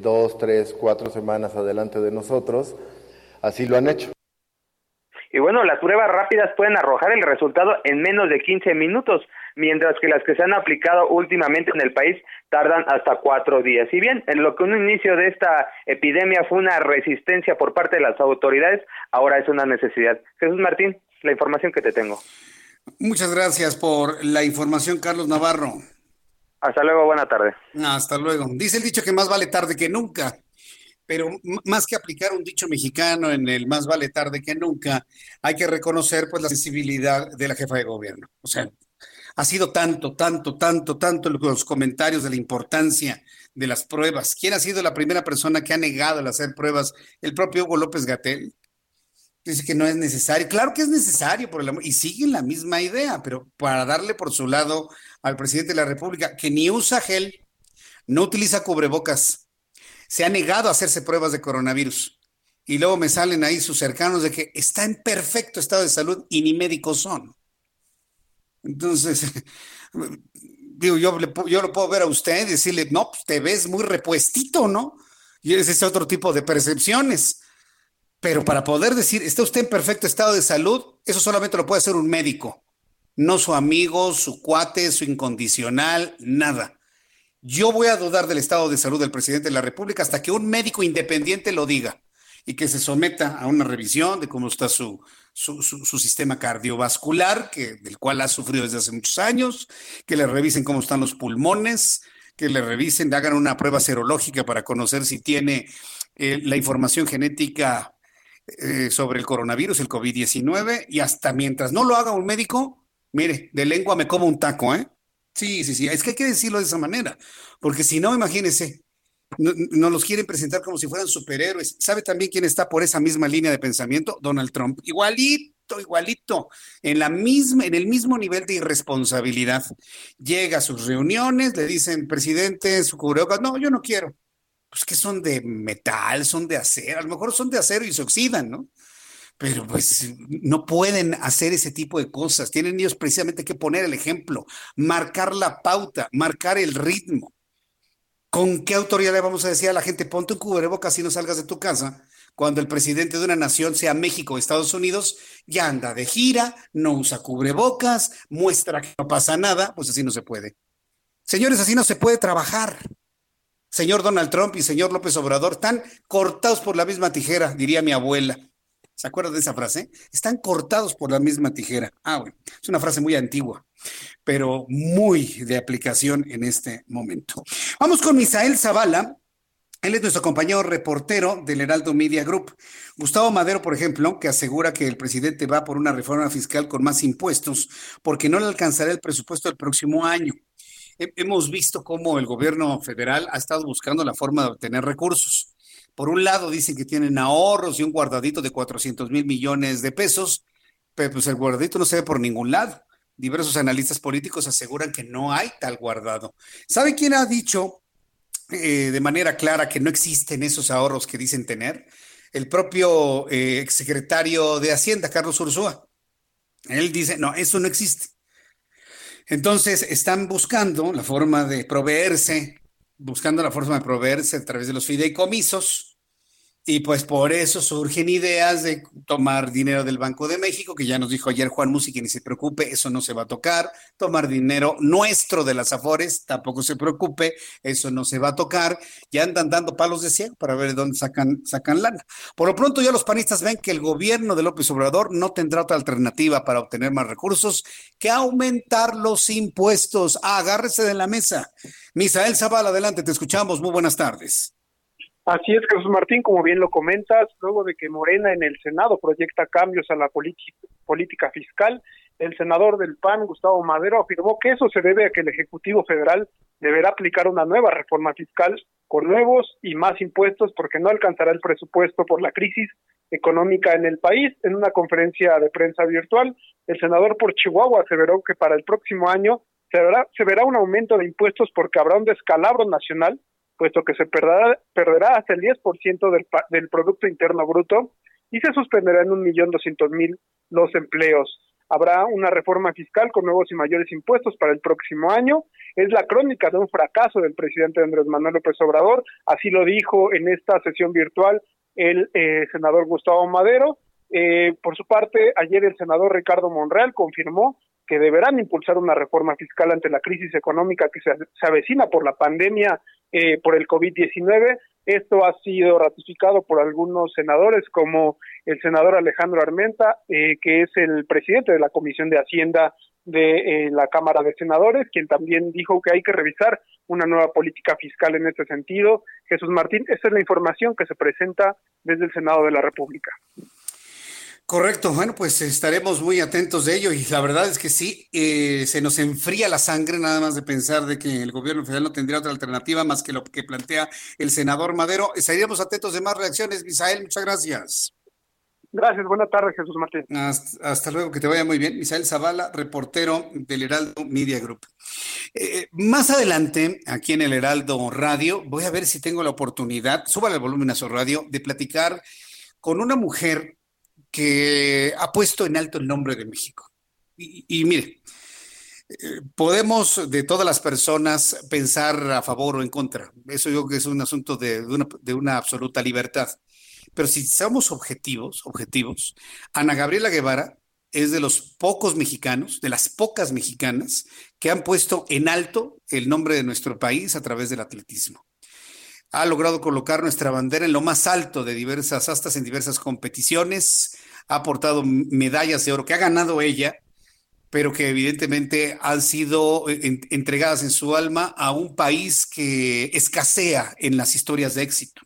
[SPEAKER 21] dos, tres, cuatro semanas adelante de nosotros, así lo han hecho.
[SPEAKER 19] Y bueno, las pruebas rápidas pueden arrojar el resultado en menos de 15 minutos, mientras que las que se han aplicado últimamente en el país tardan hasta cuatro días. Y bien, en lo que un inicio de esta epidemia fue una resistencia por parte de las autoridades, ahora es una necesidad. Jesús Martín, la información que te tengo.
[SPEAKER 1] Muchas gracias por la información, Carlos Navarro.
[SPEAKER 19] Hasta luego, buena tarde.
[SPEAKER 1] Hasta luego. Dice el dicho que más vale tarde que nunca pero más que aplicar un dicho mexicano en el más vale tarde que nunca, hay que reconocer pues la sensibilidad de la jefa de gobierno. O sea, ha sido tanto, tanto, tanto, tanto los comentarios de la importancia de las pruebas. ¿Quién ha sido la primera persona que ha negado el hacer pruebas? El propio Hugo López Gatel. Dice que no es necesario. Claro que es necesario, por el amor, y siguen la misma idea, pero para darle por su lado al presidente de la República, que ni usa gel, no utiliza cubrebocas, se ha negado a hacerse pruebas de coronavirus. Y luego me salen ahí sus cercanos de que está en perfecto estado de salud y ni médicos son. Entonces, digo, yo, yo lo puedo ver a usted y decirle, no, pues te ves muy repuestito, ¿no? Y ese es otro tipo de percepciones. Pero para poder decir, está usted en perfecto estado de salud, eso solamente lo puede hacer un médico, no su amigo, su cuate, su incondicional, nada. Yo voy a dudar del estado de salud del presidente de la República hasta que un médico independiente lo diga y que se someta a una revisión de cómo está su, su, sistema cardiovascular, que, del cual ha sufrido desde hace muchos años, que le revisen cómo están los pulmones, que le revisen, hagan una prueba serológica para conocer si tiene eh, la información genética eh, sobre el coronavirus, el COVID-19, y hasta mientras no lo haga un médico, mire, de lengua me como un taco, ¿eh? Sí, sí, sí, es que hay que decirlo de esa manera, porque si no, no, los quieren presentar como si fueran superhéroes. ¿Sabe también quién está por esa misma línea de pensamiento? Donald Trump. Igualito, igualito, igualito, en la misma, en el mismo nivel de irresponsabilidad. Llega a sus reuniones, le dicen, presidente, su cubrebocas, no, yo no quiero. Pues que son de metal, son de acero, a lo mejor son de acero y se oxidan, ¿no? Pero pues no pueden hacer ese tipo de cosas. Tienen ellos precisamente que poner el ejemplo, marcar la pauta, marcar el ritmo. ¿Con qué autoridad le vamos a decir a la gente, ponte un cubrebocas y no salgas de tu casa? Cuando el presidente de una nación, sea México o Estados Unidos, ya anda de gira, no usa cubrebocas, muestra que no pasa nada, pues así no se puede. Señores, así no se puede trabajar. Señor Donald Trump y señor López Obrador están cortados por la misma tijera, diría mi abuela. ¿Se acuerdan de esa frase? Están cortados por la misma tijera. Ah, bueno, es una frase muy antigua, pero muy de aplicación en este momento. Vamos con Misael Zavala. Él es nuestro compañero reportero del Heraldo Media Group. Gustavo Madero, por ejemplo, que asegura que el presidente va por una reforma fiscal con más impuestos porque no le alcanzará el presupuesto del próximo año. Hemos visto cómo el gobierno federal ha estado buscando la forma de obtener recursos. Por un lado dicen que tienen ahorros y un guardadito de 400 mil millones de pesos, pero pues el guardadito no se ve por ningún lado. Diversos analistas políticos aseguran que no hay tal guardado. ¿Sabe quién ha dicho eh, de manera clara que no existen esos ahorros que dicen tener? El propio eh, exsecretario de Hacienda, Carlos Ursúa. Él dice, no, eso no existe. Entonces están buscando la forma de proveerse buscando la forma de proveerse a través de los fideicomisos. Y pues por eso surgen ideas de tomar dinero del Banco de México, que ya nos dijo ayer Juan Musi que ni se preocupe, eso no se va a tocar. Tomar dinero nuestro de las Afores, tampoco se preocupe, eso no se va a tocar. Ya andan dando palos de ciego para ver de dónde sacan, sacan lana. Por lo pronto ya los panistas ven que el gobierno de López Obrador no tendrá otra alternativa para obtener más recursos que aumentar los impuestos. agárrese de la mesa. Misael Zavala, adelante, te escuchamos. Muy buenas tardes.
[SPEAKER 22] Así es, Jesús Martín, como bien lo comentas, luego de que Morena en el Senado proyecta cambios a la política fiscal, el senador del PAN, Gustavo Madero, afirmó que eso se debe a que el Ejecutivo Federal deberá aplicar una nueva reforma fiscal con nuevos y más impuestos porque no alcanzará el presupuesto por la crisis económica en el país. En una conferencia de prensa virtual, el senador por Chihuahua aseveró que para el próximo año se verá, se verá un aumento de impuestos porque habrá un descalabro nacional puesto que se perderá, perderá hasta el 10% del, del Producto Interno Bruto y se suspenderá en un millón doscientos mil los empleos. Habrá una reforma fiscal con nuevos y mayores impuestos para el próximo año. Es la crónica de un fracaso del presidente Andrés Manuel López Obrador. Así lo dijo en esta sesión virtual el eh, senador Gustavo Madero. Eh, por su parte, ayer el senador Ricardo Monreal confirmó que deberán impulsar una reforma fiscal ante la crisis económica que se, se avecina por la pandemia eh, por el COVID-19. Esto ha sido ratificado por algunos senadores, como el senador Alejandro Armenta, eh, que es el presidente de la Comisión de Hacienda de eh, la Cámara de Senadores, quien también dijo que hay que revisar una nueva política fiscal en este sentido. Jesús Martín, esa es la información que se presenta desde el Senado de la República.
[SPEAKER 1] Correcto, bueno, pues estaremos muy atentos de ello y la verdad es que sí, eh, se nos enfría la sangre nada más de pensar de que el gobierno federal no tendría otra alternativa más que lo que plantea el senador Madero. Estaríamos atentos de más reacciones. Misael, muchas gracias.
[SPEAKER 22] Gracias, buenas tardes, Jesús Martín.
[SPEAKER 1] Hasta, luego, que te vaya muy bien. Misael Zavala, reportero del Heraldo Media Group. Eh, más adelante, aquí en el Heraldo Radio, voy a ver si tengo la oportunidad, súbale el volumen a su radio, de platicar con una mujer que ha puesto en alto el nombre de México. Y, mire, eh, podemos de todas las personas pensar a favor o en contra. Eso yo creo que es un asunto de, una, de una absoluta libertad. Pero si somos objetivos, objetivos, Ana Gabriela Guevara es de los pocos mexicanos, de las pocas mexicanas que han puesto en alto el nombre de nuestro país a través del atletismo ha logrado colocar nuestra bandera en lo más alto de diversas astas en diversas competiciones, ha aportado medallas de oro que ha ganado ella, pero que evidentemente han sido eh, entregadas en su alma a un país que escasea en las historias de éxito.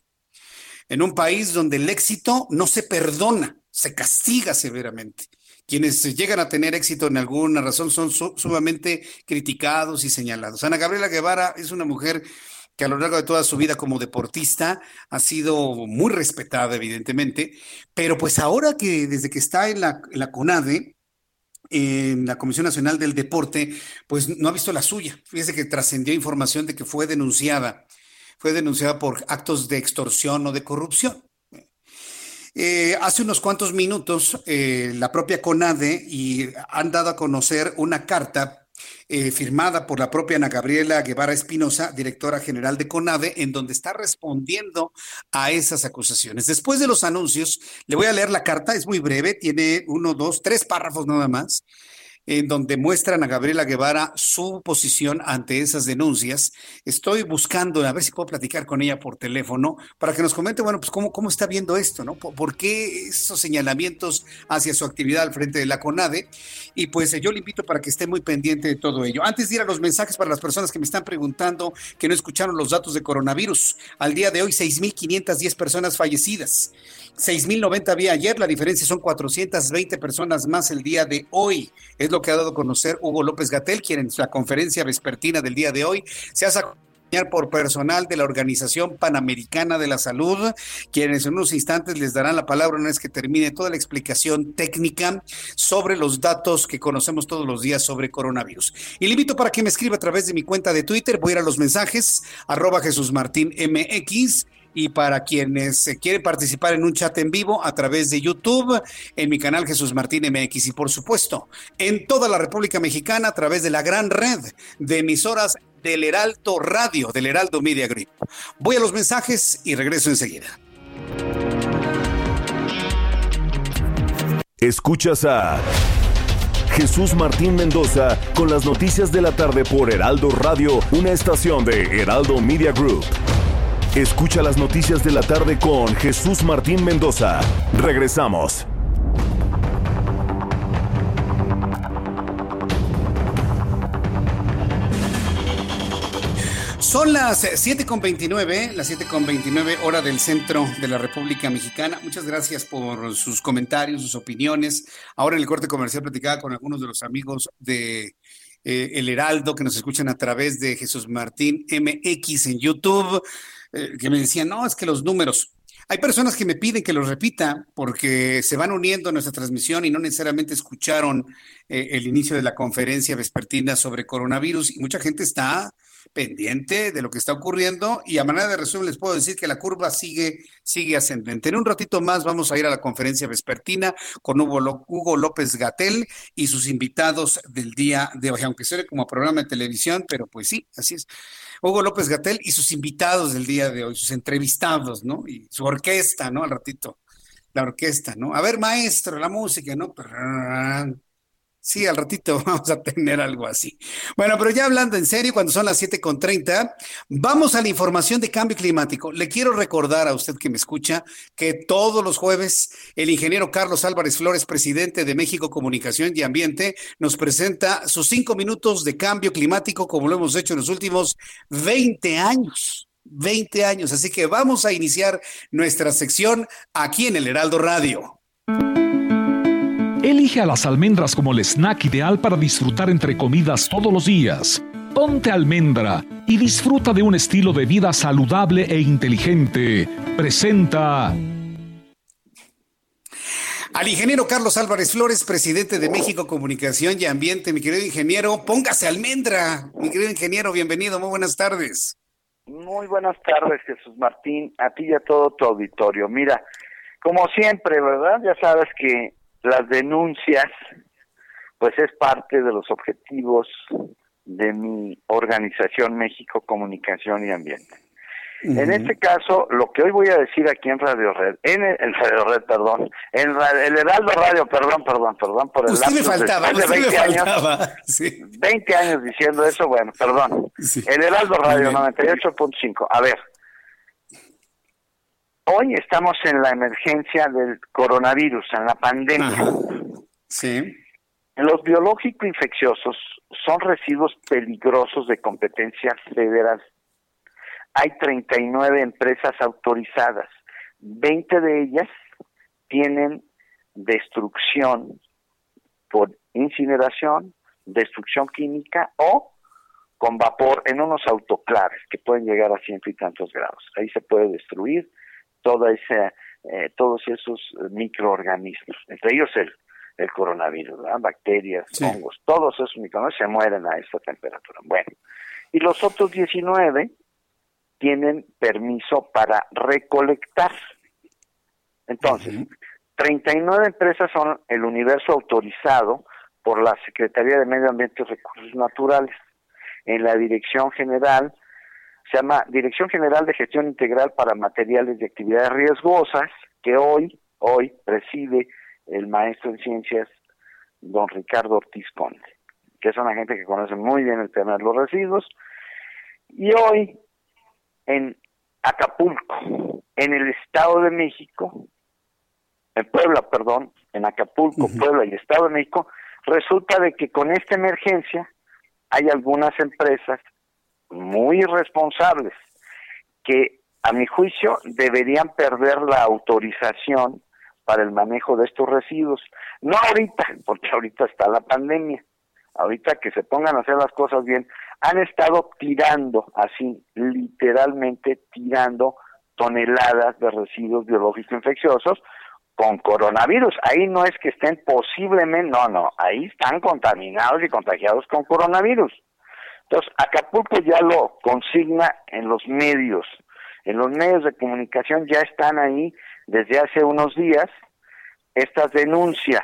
[SPEAKER 1] En un país donde el éxito no se perdona, se castiga severamente. Quienes llegan a tener éxito en alguna razón son sumamente criticados y señalados. Ana Gabriela Guevara es una mujer que a lo largo de toda su vida como deportista ha sido muy respetada, evidentemente, pero pues ahora que desde que está en la, CONADE, en la Comisión Nacional del Deporte, pues no ha visto la suya. Fíjese que trascendió información de que fue denunciada, fue denunciada por actos de extorsión o de corrupción. Eh, hace unos cuantos minutos, eh, la propia CONADE y han dado a conocer una carta eh, firmada por la propia Ana Gabriela Guevara Espinosa, directora general de CONADE, en donde está respondiendo a esas acusaciones. Después de los anuncios, le voy a leer la carta, es muy breve, tiene uno, dos, tres párrafos nada más en donde muestran a Gabriela Guevara su posición ante esas denuncias. Estoy buscando, a ver si puedo platicar con ella por teléfono, para que nos comente, bueno, pues cómo, cómo está viendo esto, ¿no? ¿Por, qué esos señalamientos hacia su actividad al frente de la CONADE? Y pues yo le invito para que esté muy pendiente de todo ello. Antes de ir a los mensajes para las personas que me están preguntando, que no escucharon los datos de coronavirus, al día de hoy 6.510 personas fallecidas. 6.090 había ayer, la diferencia son 420 personas más el día de hoy. Es lo que ha dado a conocer Hugo López Gatel, quien en la conferencia vespertina del día de hoy se hace acompañar por personal de la Organización Panamericana de la Salud, quienes en unos instantes les darán la palabra una vez que termine toda la explicación técnica sobre los datos que conocemos todos los días sobre coronavirus. Y le invito para que me escriba a través de mi cuenta de Twitter, voy a ir a los mensajes, arroba Jesús Martín MX y para quienes quieren participar en un chat en vivo a través de YouTube, en mi canal Jesús Martín MX y por supuesto en toda la República Mexicana a través de la gran red de emisoras del Heraldo Radio, del Heraldo Media Group. Voy a los mensajes y regreso enseguida.
[SPEAKER 12] Escuchas a Jesús Martín Mendoza con las noticias de la tarde por Heraldo Radio, una estación de Heraldo Media Group. Escucha las noticias de la tarde con Jesús Martín Mendoza. Regresamos.
[SPEAKER 1] Son las 7.29, las 7.29 hora del centro de la República Mexicana. Muchas gracias por sus comentarios, sus opiniones. Ahora en el corte comercial platicaba con algunos de los amigos de eh, El Heraldo que nos escuchan a través de Jesús Martín MX en YouTube. Eh, que me decían, no, es que los números. Hay personas que me piden que los repita porque se van uniendo a nuestra transmisión y no necesariamente escucharon eh, el inicio de la conferencia vespertina sobre coronavirus y mucha gente está pendiente de lo que está ocurriendo y a manera de resumen les puedo decir que la curva sigue, sigue ascendente. En un ratito más vamos a ir a la conferencia vespertina con Hugo, López Gatel y sus invitados del día de hoy, aunque suene como programa de televisión, pero pues sí, así es. Hugo López Gatel y sus invitados del día de hoy, sus entrevistados, ¿no? Y su orquesta, ¿no? Al ratito, la orquesta, ¿no? A ver, maestro, la música, ¿no? Sí, al ratito vamos a tener algo así. Bueno, pero ya hablando en serio, cuando son las 7.30, vamos a la información de cambio climático. Le quiero recordar a usted que me escucha que todos los jueves el ingeniero Carlos Álvarez Flores, presidente de México Comunicación y Ambiente, nos presenta sus cinco minutos de cambio climático como lo hemos hecho en los últimos 20 años. 20 años. Así que vamos a iniciar nuestra sección aquí en el Heraldo Radio.
[SPEAKER 23] Elige a las almendras como el snack ideal para disfrutar entre comidas todos los días. Ponte almendra y disfruta de un estilo de vida saludable e inteligente. Presenta
[SPEAKER 1] al ingeniero Carlos Álvarez Flores, presidente de México Comunicación y Ambiente. Mi querido ingeniero, póngase almendra. Mi querido ingeniero, bienvenido, muy buenas tardes.
[SPEAKER 24] Muy buenas tardes, Jesús Martín, a ti y a todo tu auditorio. Mira, como siempre, ¿verdad? Ya sabes que las denuncias, pues es parte de los objetivos de mi organización México Comunicación y Ambiente. En este caso, lo que hoy voy a decir aquí en Radio Red, en el, Radio Red, perdón, en el Heraldo Radio, perdón, perdón, perdón por el
[SPEAKER 1] usted me faltaba,
[SPEAKER 24] de
[SPEAKER 1] 20 me
[SPEAKER 24] años,
[SPEAKER 1] faltaba.
[SPEAKER 24] 20 años diciendo eso, bueno, perdón. El Heraldo Radio 98.5. A ver, hoy estamos en la emergencia del coronavirus, en la pandemia.
[SPEAKER 1] Sí.
[SPEAKER 24] Los biológico infecciosos son residuos peligrosos de competencia federal. Hay 39 empresas autorizadas. 20 de ellas tienen destrucción por incineración, destrucción química o con vapor en unos autoclaves que pueden llegar a ciento y tantos grados. Ahí se puede destruir toda esa, eh, todos esos microorganismos, entre ellos el, el coronavirus, bacterias, hongos, todos esos microorganismos se mueren a esta temperatura. Bueno, y los otros 19 tienen permiso para recolectar. Entonces, 39 empresas son el universo autorizado por la Secretaría de Medio Ambiente y Recursos Naturales. En la Dirección General, se llama Dirección General de Gestión Integral para Materiales de Actividades Riesgosas, que hoy, hoy preside el maestro en ciencias, don Ricardo Ortiz Conde, que es una gente que conoce muy bien el tema de los residuos. Y hoy, en Acapulco, en el Estado de México, en Puebla, perdón, en Acapulco, Puebla y Estado de México, resulta de que con esta emergencia hay algunas empresas muy responsables que a mi juicio deberían perder la autorización para el manejo de estos residuos. No ahorita, porque ahorita está la pandemia. Ahorita que se pongan a hacer las cosas bien, han estado tirando, así, literalmente tirando toneladas de residuos biológicos infecciosos con coronavirus. Ahí no es que estén posiblemente, no, no, ahí están contaminados y contagiados con coronavirus. Entonces, Acapulco ya lo consigna en los medios. En los medios de comunicación ya están ahí desde hace unos días estas denuncias.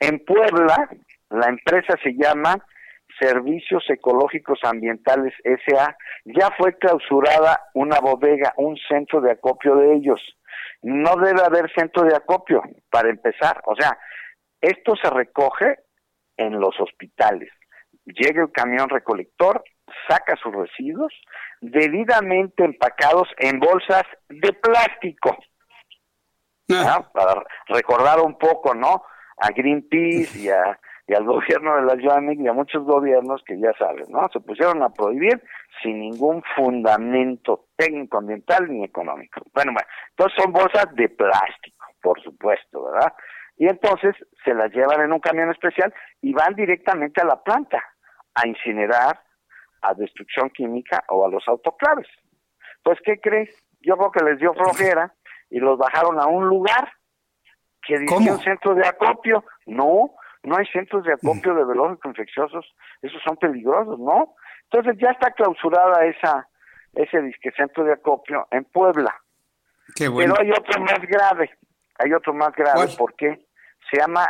[SPEAKER 24] En Puebla, la empresa se llama Servicios Ecológicos Ambientales SA. Ya fue clausurada una bodega, un centro de acopio de ellos. No debe haber centro de acopio, para empezar. O sea, esto se recoge en los hospitales. Llega el camión recolector, saca sus residuos, debidamente empacados en bolsas de plástico. Ah. Para recordar un poco, ¿no? A Greenpeace y, a, y al gobierno de la Ciudad y a muchos gobiernos que ya saben, ¿no? Se pusieron a prohibir sin ningún fundamento técnico, ambiental ni económico. Bueno, bueno, entonces son bolsas de plástico, por supuesto, ¿verdad? Y entonces se las llevan en un camión especial y van directamente a la planta a incinerar, a destrucción química o a los autoclaves. Pues, ¿qué crees? Yo creo que les dio flojera y los bajaron a un lugar que dice un centro de acopio. No, no hay centros de acopio de biológicos infecciosos, esos son peligrosos, ¿no? Entonces ya está clausurada esa ese disque centro de acopio en Puebla. Pero hay otro más grave, hay otro más grave, porque se llama,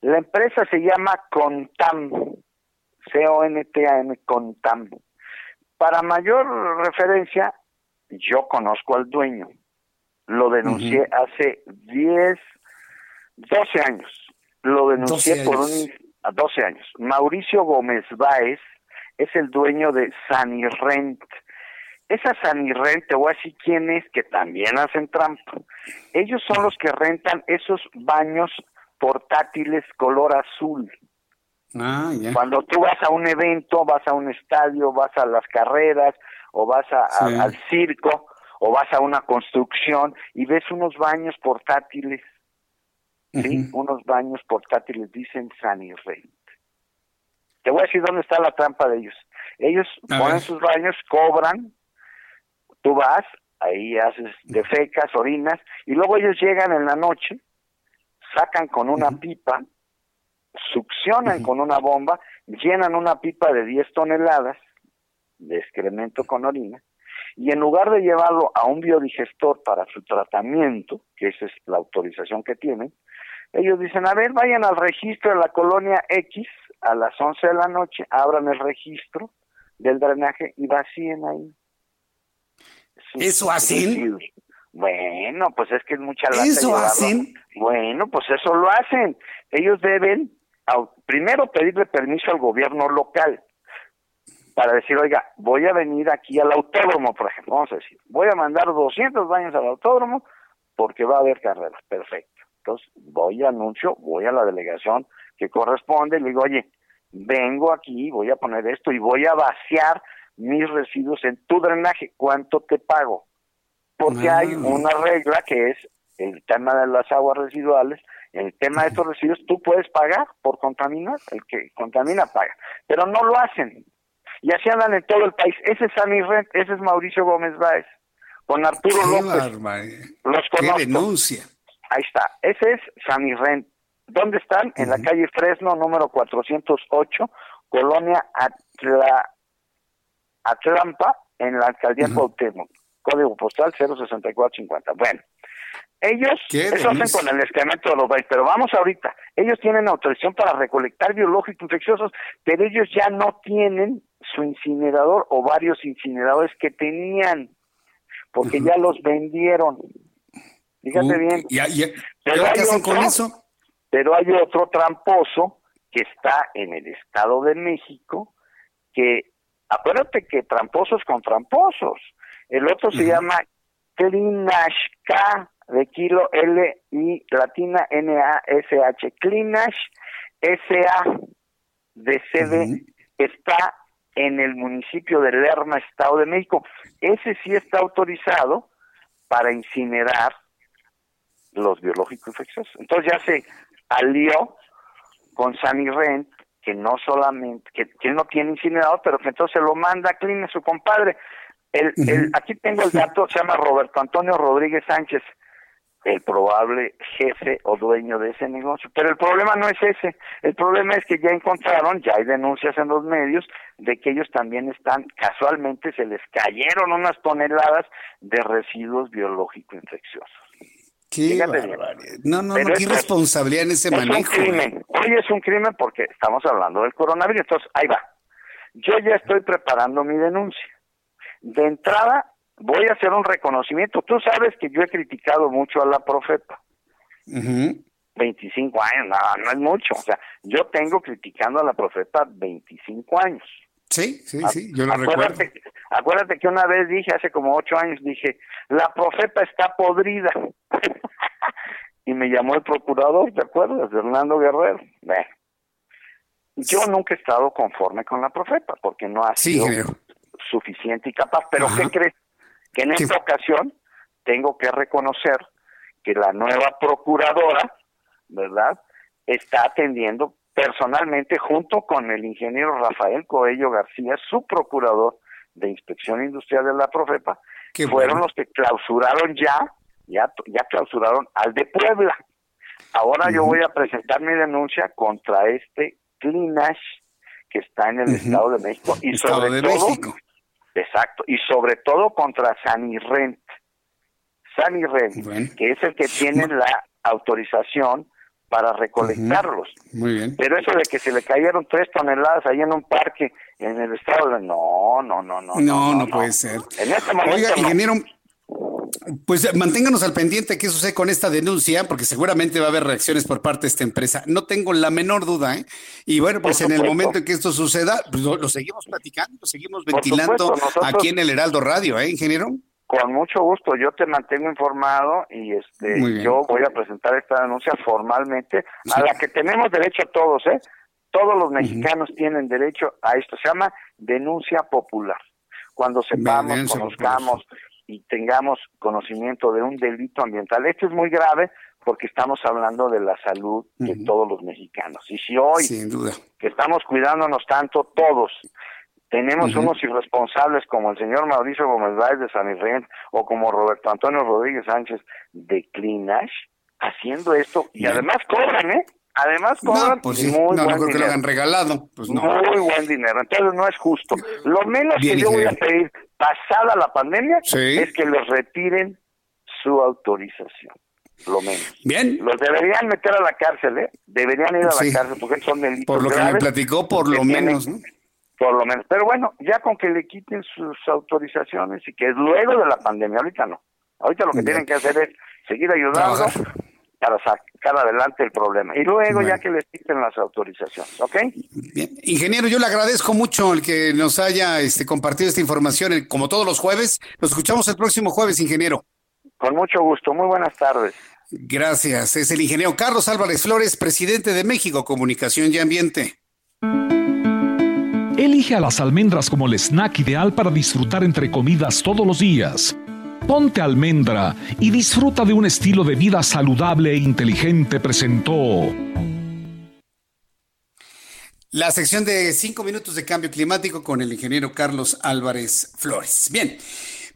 [SPEAKER 24] la empresa se llama Contam, C-O-N-T-A-M, Contam. Para mayor referencia, yo conozco al dueño, lo denuncié hace 10, 12 años, lo denuncié por un, a 12 años. Mauricio Gómez Báez es el dueño de Sanirrent. Esa Sanirrent, te voy a decir quién es, que también hacen trampa. Ellos son los que rentan esos baños portátiles color azul. Ah, Cuando tú vas a un evento, vas a un estadio, vas a las carreras o vas a, al circo o vas a una construcción y ves unos baños portátiles, ¿sí? Unos baños portátiles, dicen Sanirrent. Te voy a decir dónde está la trampa de ellos. Ellos ponen sus baños, cobran, tú vas, ahí haces defecas, orinas, y luego ellos llegan en la noche, sacan con una pipa, succionan con una bomba, llenan una pipa de 10 toneladas de excremento con orina, y en lugar de llevarlo a un biodigestor para su tratamiento, que esa es la autorización que tienen, ellos dicen, a ver, vayan al registro de la colonia X, a las 11 de la noche, abran el registro del drenaje y vacíen ahí.
[SPEAKER 1] ¿Eso hacen?
[SPEAKER 24] Bueno, pues es que es mucha lata
[SPEAKER 1] ¿Eso hacen?
[SPEAKER 24] Bueno, pues eso lo hacen. Ellos deben primero pedirle permiso al gobierno local para decir, oiga, voy a venir aquí al autódromo, por ejemplo, vamos a decir, voy a mandar 200 baños al autódromo porque va a haber carreras. Perfecto. Entonces, voy a anuncio, voy a la delegación que corresponde, le digo, oye, vengo aquí, voy a poner esto y voy a vaciar mis residuos en tu drenaje, ¿cuánto te pago? Porque hay ah. una regla que es el tema de las aguas residuales, el tema de estos residuos, tú puedes pagar por contaminar, el que contamina paga, pero no lo hacen. y así andan en todo el país. Ese es Sammy Rent, ese es Mauricio Gómez Báez, con Arturo López. Los conozco.
[SPEAKER 1] denuncia.
[SPEAKER 24] Ahí está, ese es Sammy Rent. ¿Dónde están? En la calle Fresno, número 408, Colonia Atla, Atlampa, en la alcaldía Cuauhtémoc. Código postal 06450. Bueno, ellos, eso hacen con el excremento de los bares, pero vamos ahorita, ellos tienen autorización para recolectar biológicos infecciosos, pero ellos ya no tienen su incinerador o varios incineradores que tenían, porque ya los vendieron. Fíjate bien.
[SPEAKER 1] pero hay otro, con eso?
[SPEAKER 24] Pero hay otro tramposo que está en el Estado de México, que acuérdate que tramposos con tramposos. El otro se llama Clinashka de kilo L y latina N A S H Clinash S A de CD está en el municipio de Lerma, Estado de México. Ese sí está autorizado para incinerar los biológicos infecciosos. Entonces ya se alió con Sunny Rent, que no solamente, que, que no tiene incinerador, pero que entonces lo manda a Clean, su compadre. El, el, aquí tengo el dato, se llama Roberto Antonio Rodríguez Sánchez, el probable jefe o dueño de ese negocio. Pero el problema no es ese, el problema es que ya encontraron, ya hay denuncias en los medios, de que ellos también están, casualmente se les cayeron unas toneladas de residuos biológicos infecciosos.
[SPEAKER 1] Qué no, no, no, qué irresponsabilidad en ese manejo.
[SPEAKER 24] Es un crimen. Hoy es un crimen porque estamos hablando del coronavirus. Entonces, ahí va. Yo ya estoy preparando mi denuncia. De entrada, voy a hacer un reconocimiento. Tú sabes que yo he criticado mucho a la profeta. 25 años, no, no es mucho. O sea, yo tengo criticando a la profeta 25 años.
[SPEAKER 1] Sí, sí, sí, yo lo
[SPEAKER 24] acuérdate,
[SPEAKER 1] recuerdo.
[SPEAKER 24] Acuérdate que una vez dije, hace como ocho años, dije, la profeta está podrida. y me llamó el procurador, ¿te acuerdas? Fernando Guerrero. Bueno, yo nunca he estado conforme con la profeta, porque no ha sido suficiente y capaz. Pero ¿qué crees? Que en esta ocasión tengo que reconocer que la nueva procuradora, ¿verdad? Está atendiendo personalmente junto con el ingeniero Rafael Coello García, su procurador de inspección industrial de la Profepa, que fueron los que clausuraron ya, ya, ya clausuraron al de Puebla. Ahora yo voy a presentar mi denuncia contra este Clinash que está en el Estado de México y sobre todo, exacto, y sobre todo contra Sanirrent, Sanirrent, que es el que tiene la autorización para recolectarlos.
[SPEAKER 1] Muy bien.
[SPEAKER 24] Pero eso de que se le cayeron tres toneladas ahí en un parque en el estado de... No, no, no, no.
[SPEAKER 1] No, no, puede ser.
[SPEAKER 24] En este momento
[SPEAKER 1] Oiga, ingeniero, pues manténganos al pendiente qué sucede con esta denuncia, porque seguramente va a haber reacciones por parte de esta empresa. No tengo la menor duda, ¿eh? Y bueno, pues en el momento en que esto suceda, pues lo, seguimos platicando, lo seguimos ventilando aquí en el Heraldo Radio, ¿eh, ingeniero?
[SPEAKER 24] Con mucho gusto, yo te mantengo informado y este yo voy a presentar esta denuncia formalmente a la que tenemos derecho todos, ¿eh? Todos los mexicanos tienen derecho a esto, se llama denuncia popular. Cuando sepamos, conozcamos y tengamos conocimiento de un delito ambiental, esto es muy grave porque estamos hablando de la salud de todos los mexicanos. Y si hoy
[SPEAKER 1] Sin duda.
[SPEAKER 24] que estamos cuidándonos tanto todos tenemos unos irresponsables como el señor Mauricio Gómez Báez de San Israel o como Roberto Antonio Rodríguez Sánchez de Clinash haciendo esto y además cobran, ¿eh? Además cobran
[SPEAKER 1] no, pues sí.
[SPEAKER 24] muy
[SPEAKER 1] no,
[SPEAKER 24] buen
[SPEAKER 1] no creo que lo
[SPEAKER 24] dinero.
[SPEAKER 1] hayan regalado. Pues no.
[SPEAKER 24] Muy buen dinero. Entonces no es justo. Lo menos
[SPEAKER 1] Bien,
[SPEAKER 24] que yo voy a pedir pasada la pandemia
[SPEAKER 1] Sí.
[SPEAKER 24] es que les retiren su autorización. Lo menos.
[SPEAKER 1] Bien.
[SPEAKER 24] Los deberían meter a la cárcel, ¿eh? Deberían ir a la cárcel porque son delitos
[SPEAKER 1] Por lo que me platicó, por lo
[SPEAKER 24] tienen-
[SPEAKER 1] menos, ¿no?
[SPEAKER 24] por lo menos. Pero bueno, ya con que le quiten sus autorizaciones y que luego de la pandemia, ahorita no. Ahorita lo que
[SPEAKER 1] Bien.
[SPEAKER 24] tienen que hacer es seguir ayudando
[SPEAKER 1] Trabajar.
[SPEAKER 24] Para sacar adelante el problema. Y luego ya que les quiten las autorizaciones, ¿ok?
[SPEAKER 1] Bien. Ingeniero, yo le agradezco mucho el que nos haya este, compartido esta información, el- como todos los jueves. Nos escuchamos el próximo jueves, ingeniero.
[SPEAKER 24] Con mucho gusto. Muy buenas tardes.
[SPEAKER 1] Gracias. Es el ingeniero Carlos Álvarez Flores, presidente de México Comunicación y Ambiente.
[SPEAKER 23] Elige a las almendras como el snack ideal para disfrutar entre comidas todos los días. Ponte almendra y disfruta de un estilo de vida saludable e inteligente, presentó.
[SPEAKER 1] La sección de cinco minutos de cambio climático con el ingeniero Carlos Álvarez Flores. Bien,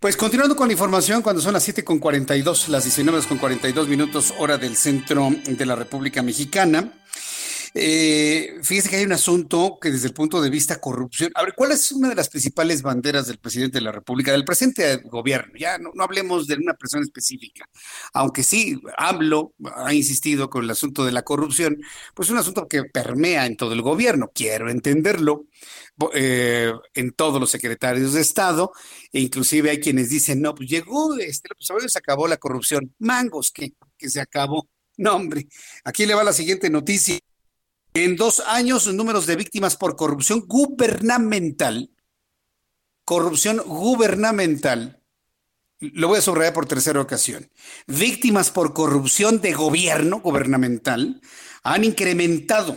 [SPEAKER 1] pues continuando con la información, cuando son las 7 con 42, las 19 con 42 minutos, hora del centro de la República Mexicana. Eh, fíjese que hay un asunto que desde el punto de vista corrupción, a ver, ¿cuál es una de las principales banderas del presidente de la República, del presente gobierno? Ya no, no hablemos de una persona específica, aunque sí, hablo, ha insistido con el asunto de la corrupción, pues es un asunto que permea en todo el gobierno, quiero entenderlo, eh, en todos los secretarios de Estado, e inclusive hay quienes dicen, no, pues llegó, este, pues se acabó la corrupción, mangos, que, que se acabó. No, hombre, aquí le va la siguiente noticia. En dos años, números de víctimas por corrupción gubernamental, corrupción gubernamental, lo voy a subrayar por tercera ocasión, víctimas por corrupción de gobierno gubernamental han incrementado.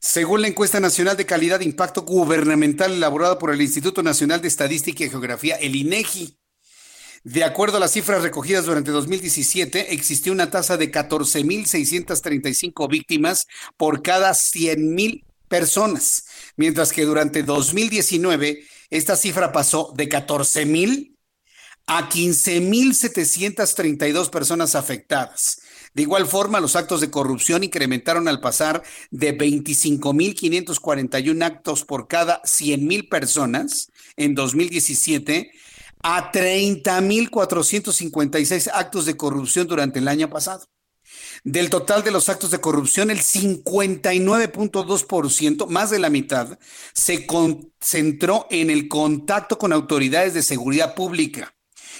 [SPEAKER 1] Según la encuesta nacional de calidad de impacto gubernamental elaborada por el Instituto Nacional de Estadística y Geografía, el INEGI, de acuerdo a las cifras recogidas durante 2017, existió una tasa de 14.635 víctimas por cada 100.000 personas, mientras que durante 2019 esta cifra pasó de 14.000 a 15.732 personas afectadas. De igual forma, los actos de corrupción incrementaron al pasar de 25.541 actos por cada 100.000 personas en 2017 a 30.456 actos de corrupción durante el año pasado. Del total de los actos de corrupción, el 59.2%, más de la mitad, se concentró en el contacto con autoridades de seguridad pública.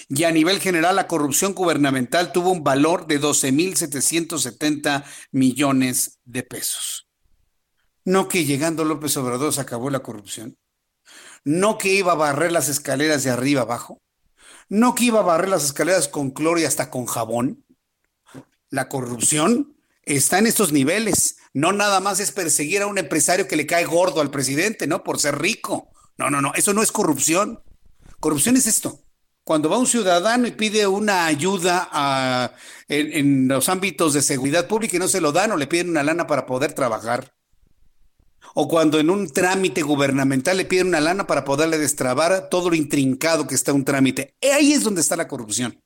[SPEAKER 1] Y a nivel general, la corrupción gubernamental tuvo un valor de 12.770 millones de pesos. No que llegando López Obrador se acabó la corrupción no que iba a barrer las escaleras de arriba abajo, no que iba a barrer las escaleras con cloro y hasta con jabón. La corrupción está en estos niveles. No nada más es perseguir a un empresario que le cae gordo al presidente, ¿no? Por ser rico. No, no, no, eso no es corrupción. Corrupción es esto. Cuando va un ciudadano y pide una ayuda en, en los ámbitos de seguridad pública y no se lo dan o le piden una lana para poder trabajar o cuando en un trámite gubernamental le piden una lana para poderle destrabar todo lo intrincado que está un trámite. Ahí es donde está la corrupción.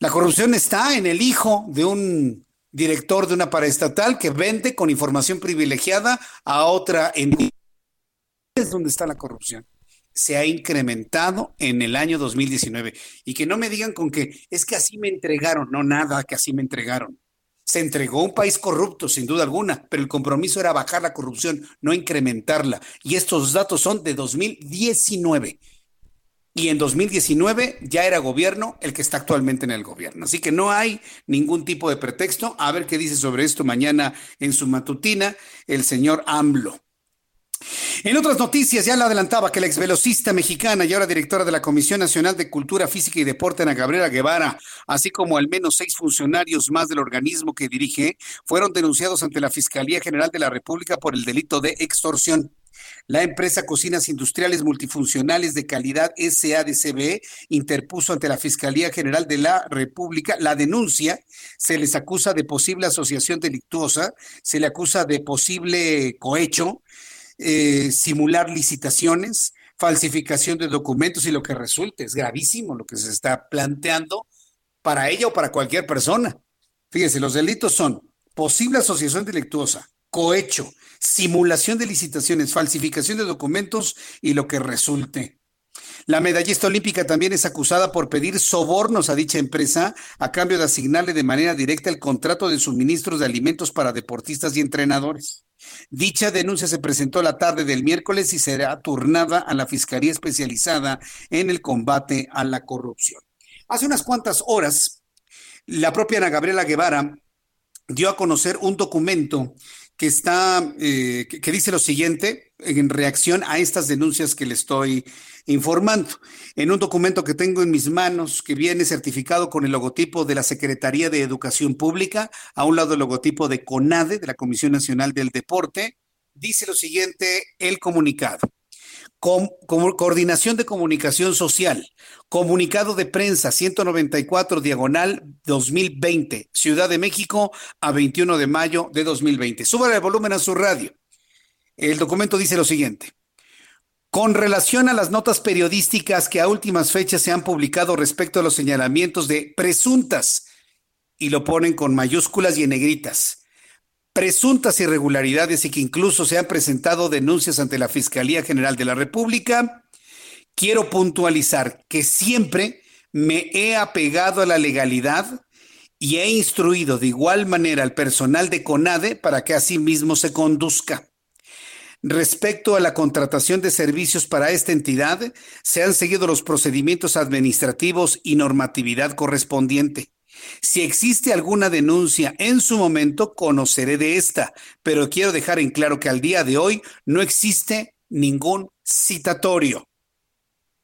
[SPEAKER 1] La corrupción está en el hijo de un director de una paraestatal que vende con información privilegiada a otra entidad. Es donde está la corrupción. Se ha incrementado en el año 2019. Y que no me digan con que es que así me entregaron. No, nada, que así me entregaron. Se entregó un país corrupto, sin duda alguna, pero el compromiso era bajar la corrupción, no incrementarla. Y estos datos son de 2019. Y en 2019 ya era gobierno el que está actualmente en el gobierno. Así que no hay ningún tipo de pretexto. A ver qué dice sobre esto mañana en su matutina el señor AMLO. En otras noticias, ya le adelantaba que la exvelocista mexicana y ahora directora de la Comisión Nacional de Cultura Física y Deporte, Ana Gabriela Guevara, así como al menos seis funcionarios más del organismo que dirige, fueron denunciados ante la Fiscalía General de la República por el delito de extorsión. La empresa Cocinas Industriales Multifuncionales de Calidad SADCB interpuso ante la Fiscalía General de la República la denuncia. Se les acusa de posible asociación delictuosa, se le acusa de posible cohecho, eh, simular licitaciones, falsificación de documentos y lo que resulte. Es gravísimo lo que se está planteando para ella o para cualquier persona. Fíjese, los delitos son posible asociación delictuosa, cohecho, simulación de licitaciones, falsificación de documentos y lo que resulte. La medallista olímpica también es acusada por pedir sobornos a dicha empresa a cambio de asignarle de manera directa el contrato de suministros de alimentos para deportistas y entrenadores. Dicha denuncia se presentó la tarde del miércoles y será turnada a la Fiscalía Especializada en el combate a la corrupción. Hace unas cuantas horas, la propia Ana Gabriela Guevara dio a conocer un documento que está, eh, que, dice lo siguiente en reacción a estas denuncias que le estoy informando. En un documento que tengo en mis manos, que viene certificado con el logotipo de la Secretaría de Educación Pública, a un lado el logotipo de CONADE, de la Comisión Nacional del Deporte, dice lo siguiente el comunicado. coordinación de comunicación social, comunicado de prensa 194 diagonal 2020, Ciudad de México a 21 de mayo de 2020. Súbale el volumen a su radio. El documento dice lo siguiente. Con relación a las notas periodísticas que a últimas fechas se han publicado respecto a los señalamientos de presuntas, y lo ponen con mayúsculas y en negritas, presuntas irregularidades y que incluso se han presentado denuncias ante la Fiscalía General de la República, quiero puntualizar que siempre me he apegado a la legalidad y he instruido de igual manera al personal de CONADE para que así mismo se conduzca. Respecto a la contratación de servicios para esta entidad, se han seguido los procedimientos administrativos y normatividad correspondiente. Si existe alguna denuncia en su momento, conoceré de esta, pero quiero dejar en claro que al día de hoy no existe ningún citatorio.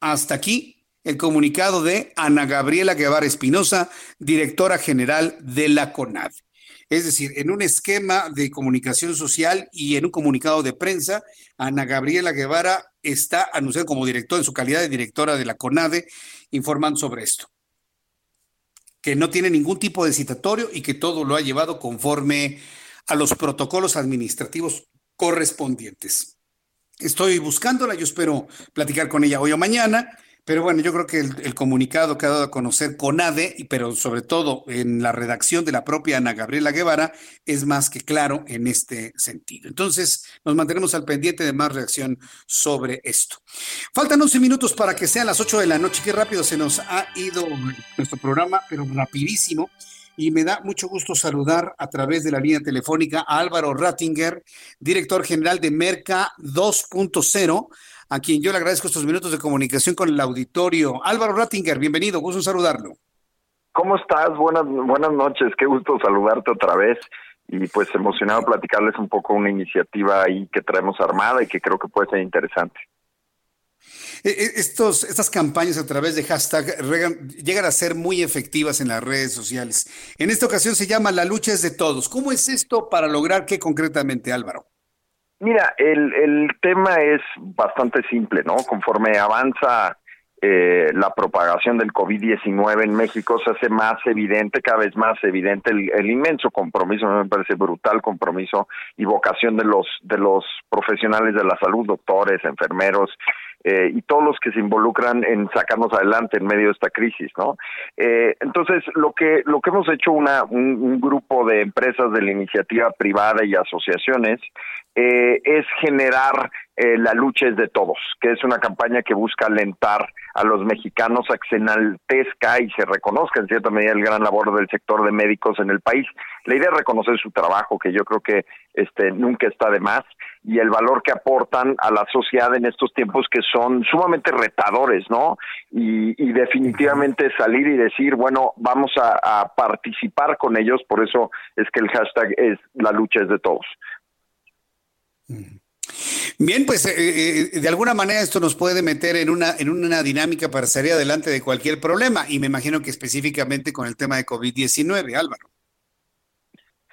[SPEAKER 1] Hasta aquí el comunicado de Ana Gabriela Guevara Espinosa, directora general de la CONAD. Es decir, en un esquema de comunicación social y en un comunicado de prensa, Ana Gabriela Guevara está anunciada como directora, en su calidad de directora de la CONADE, informando sobre esto que no tiene ningún tipo de citatorio y que todo lo ha llevado conforme a los protocolos administrativos correspondientes. Estoy buscándola, yo espero platicar con ella hoy o mañana pero bueno, yo creo que el, comunicado que ha dado a conocer CONADE, pero sobre todo en la redacción de la propia Ana Gabriela Guevara, es más que claro en este sentido. Entonces, nos mantenemos al pendiente de más reacción sobre esto. Faltan 11 minutos para que sean las 8 de la noche. Qué rápido se nos ha ido nuestro programa, pero rapidísimo y me da mucho gusto saludar a través de la línea telefónica a Álvaro Rattinger, director general de Merca 2.0 a quien yo le agradezco estos minutos de comunicación con el auditorio. Álvaro Rattinger, bienvenido, gusto en saludarlo.
[SPEAKER 25] ¿Cómo estás? Buenas, buenas noches, qué gusto saludarte otra vez y pues emocionado platicarles un poco una iniciativa ahí que traemos armada y que creo que puede ser interesante.
[SPEAKER 1] E, e, estos, estas campañas a través de hashtag llegan a ser muy efectivas en las redes sociales. En esta ocasión se llama La lucha es de todos. ¿Cómo es esto para lograr qué concretamente, Álvaro?
[SPEAKER 25] Mira, el, el tema es bastante simple, ¿no? Conforme avanza eh, la propagación del COVID-19 en México se hace más evidente, cada vez más evidente el, el, inmenso compromiso, me parece brutal compromiso y vocación de los de los profesionales de la salud, doctores, enfermeros, eh, y todos los que se involucran en sacarnos adelante en medio de esta crisis, ¿no? Eh, entonces, lo que lo que hemos hecho una un, grupo de empresas de la iniciativa privada y asociaciones eh, es generar la lucha es de todos, que es una campaña que busca alentar a los mexicanos a que se enaltezca y se reconozca en cierta medida el gran labor del sector de médicos en el país. La idea es reconocer su trabajo, que yo creo que este nunca está de más, y el valor que aportan a la sociedad en estos tiempos que son sumamente retadores, ¿no? Y, definitivamente salir y decir, bueno, vamos a, participar con ellos, por eso es que el hashtag es la lucha es de todos.
[SPEAKER 1] Bien, pues eh, eh, de alguna manera esto nos puede meter en una, en una dinámica para salir adelante de cualquier problema y me imagino que específicamente con el tema de COVID-19, Álvaro.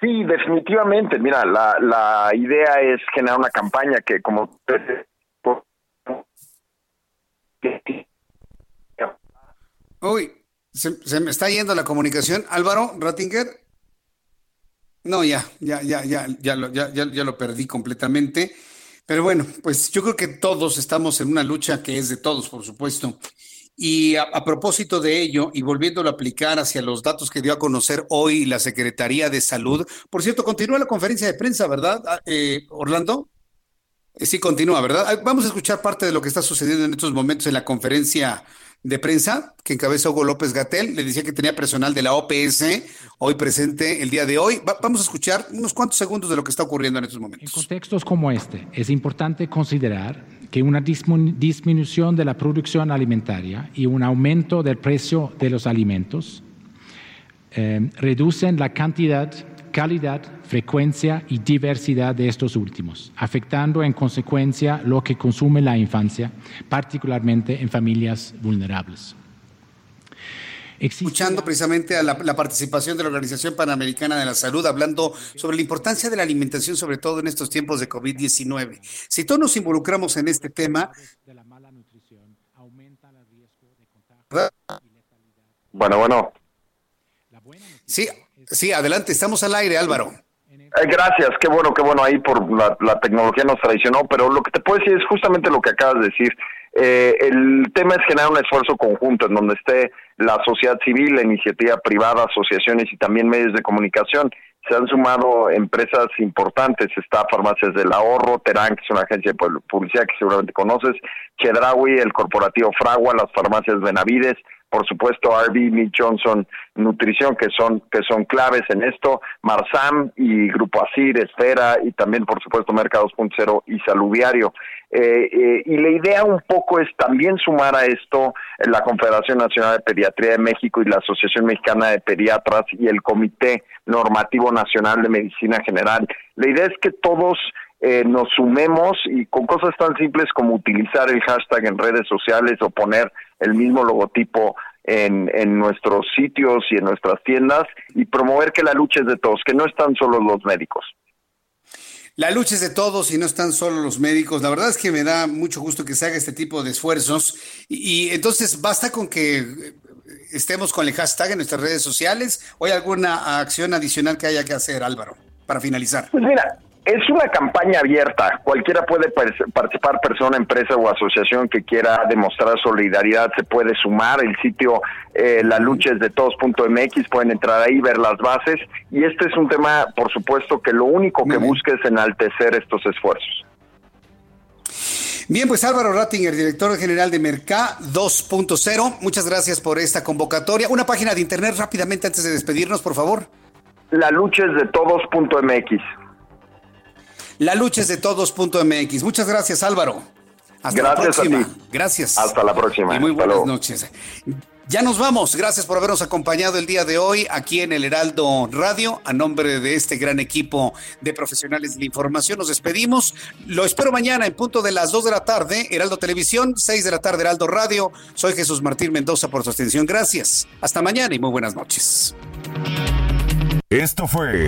[SPEAKER 25] Sí, definitivamente. Mira, la, la idea es generar una campaña que como...
[SPEAKER 1] Uy, ¿se, me está yendo la comunicación. Álvaro Rattinger. No, ya, ya, ya, ya, ya lo, ya, ya, ya lo perdí completamente. Pero bueno, pues yo creo que todos estamos en una lucha que es de todos, por supuesto. Y a, propósito de ello, y volviéndolo a aplicar hacia los datos que dio a conocer hoy la Secretaría de Salud, por cierto, continúa la conferencia de prensa, ¿verdad, ah, eh, Orlando? Eh, sí, continúa, ¿verdad? Ah, vamos a escuchar parte de lo que está sucediendo en estos momentos en la conferencia de prensa que encabezó Hugo López Gatel. Le decía que tenía personal de la OPS hoy presente el día de hoy. vamos a escuchar unos cuantos segundos de lo que está ocurriendo en estos momentos.
[SPEAKER 26] En contextos como este, es importante considerar que una disminución de la producción alimentaria y un aumento del precio de los alimentos eh, reducen la cantidad, calidad, frecuencia y diversidad de estos últimos, afectando en consecuencia lo que consume la infancia, particularmente en familias vulnerables.
[SPEAKER 1] Escuchando precisamente a la, participación de la Organización Panamericana de la Salud, hablando sobre la importancia de la alimentación, sobre todo en estos tiempos de COVID-19. Si todos nos involucramos en este tema...
[SPEAKER 25] Bueno, bueno.
[SPEAKER 1] Sí, sí, adelante, estamos al aire, Álvaro.
[SPEAKER 25] Eh, gracias, qué bueno, qué bueno ahí por la, la, tecnología nos traicionó, pero lo que te puedo decir es justamente lo que acabas de decir. Eh, el tema es generar un esfuerzo conjunto en donde esté la sociedad civil, la iniciativa privada, asociaciones y también medios de comunicación. Se han sumado empresas importantes, está Farmacias del Ahorro, Terán, que es una agencia de publicidad que seguramente conoces, Chedraui, el corporativo Fragua, las farmacias Benavides, por supuesto RB, Mead Johnson Nutrición, que son, que son claves en esto, Marsam y Grupo Asir, Esfera y también por supuesto Mercados 2.0 y Saludiario. Eh, eh, y la idea un poco es también sumar a esto la Confederación Nacional de Pediatría de México y la Asociación Mexicana de Pediatras y el Comité Normativo Nacional de Medicina General. La idea es que todos eh, nos sumemos y con cosas tan simples como utilizar el hashtag en redes sociales o poner el mismo logotipo en, en nuestros sitios y en nuestras tiendas y promover que la lucha es de todos, que no están solo los médicos.
[SPEAKER 1] La lucha es de todos y no están solo los médicos. La verdad es que me da mucho gusto que se haga este tipo de esfuerzos. Y, y, entonces basta con que estemos con el hashtag en nuestras redes sociales o hay alguna acción adicional que haya que hacer, Álvaro, para finalizar.
[SPEAKER 25] Pues mira, es una campaña abierta. Cualquiera puede participar, persona, empresa o asociación que quiera demostrar solidaridad se puede sumar. El sitio eh, la lucha es de todos.mx, pueden entrar ahí, ver las bases. Y este es un tema, por supuesto, que lo único que busca es enaltecer estos esfuerzos.
[SPEAKER 1] Bien, pues Álvaro Rattinger, director general de Merca 2.0, muchas gracias por esta convocatoria. Una página de internet rápidamente antes de despedirnos, por favor.
[SPEAKER 25] La lucha es de todos.mx.
[SPEAKER 1] La lucha es de todos.mx. Muchas gracias, Álvaro. Hasta la próxima. Gracias.
[SPEAKER 25] Hasta la próxima.
[SPEAKER 1] Y muy buenas noches. Ya nos vamos. Gracias por habernos acompañado el día de hoy aquí en el Heraldo Radio. A nombre de este gran equipo de profesionales de la información, nos despedimos. Lo espero mañana en punto de las 2 de la tarde, Heraldo Televisión, 6 de la tarde, Heraldo Radio. Soy Jesús Martín Mendoza por su atención. Gracias. Hasta mañana y muy buenas noches.
[SPEAKER 12] Esto fue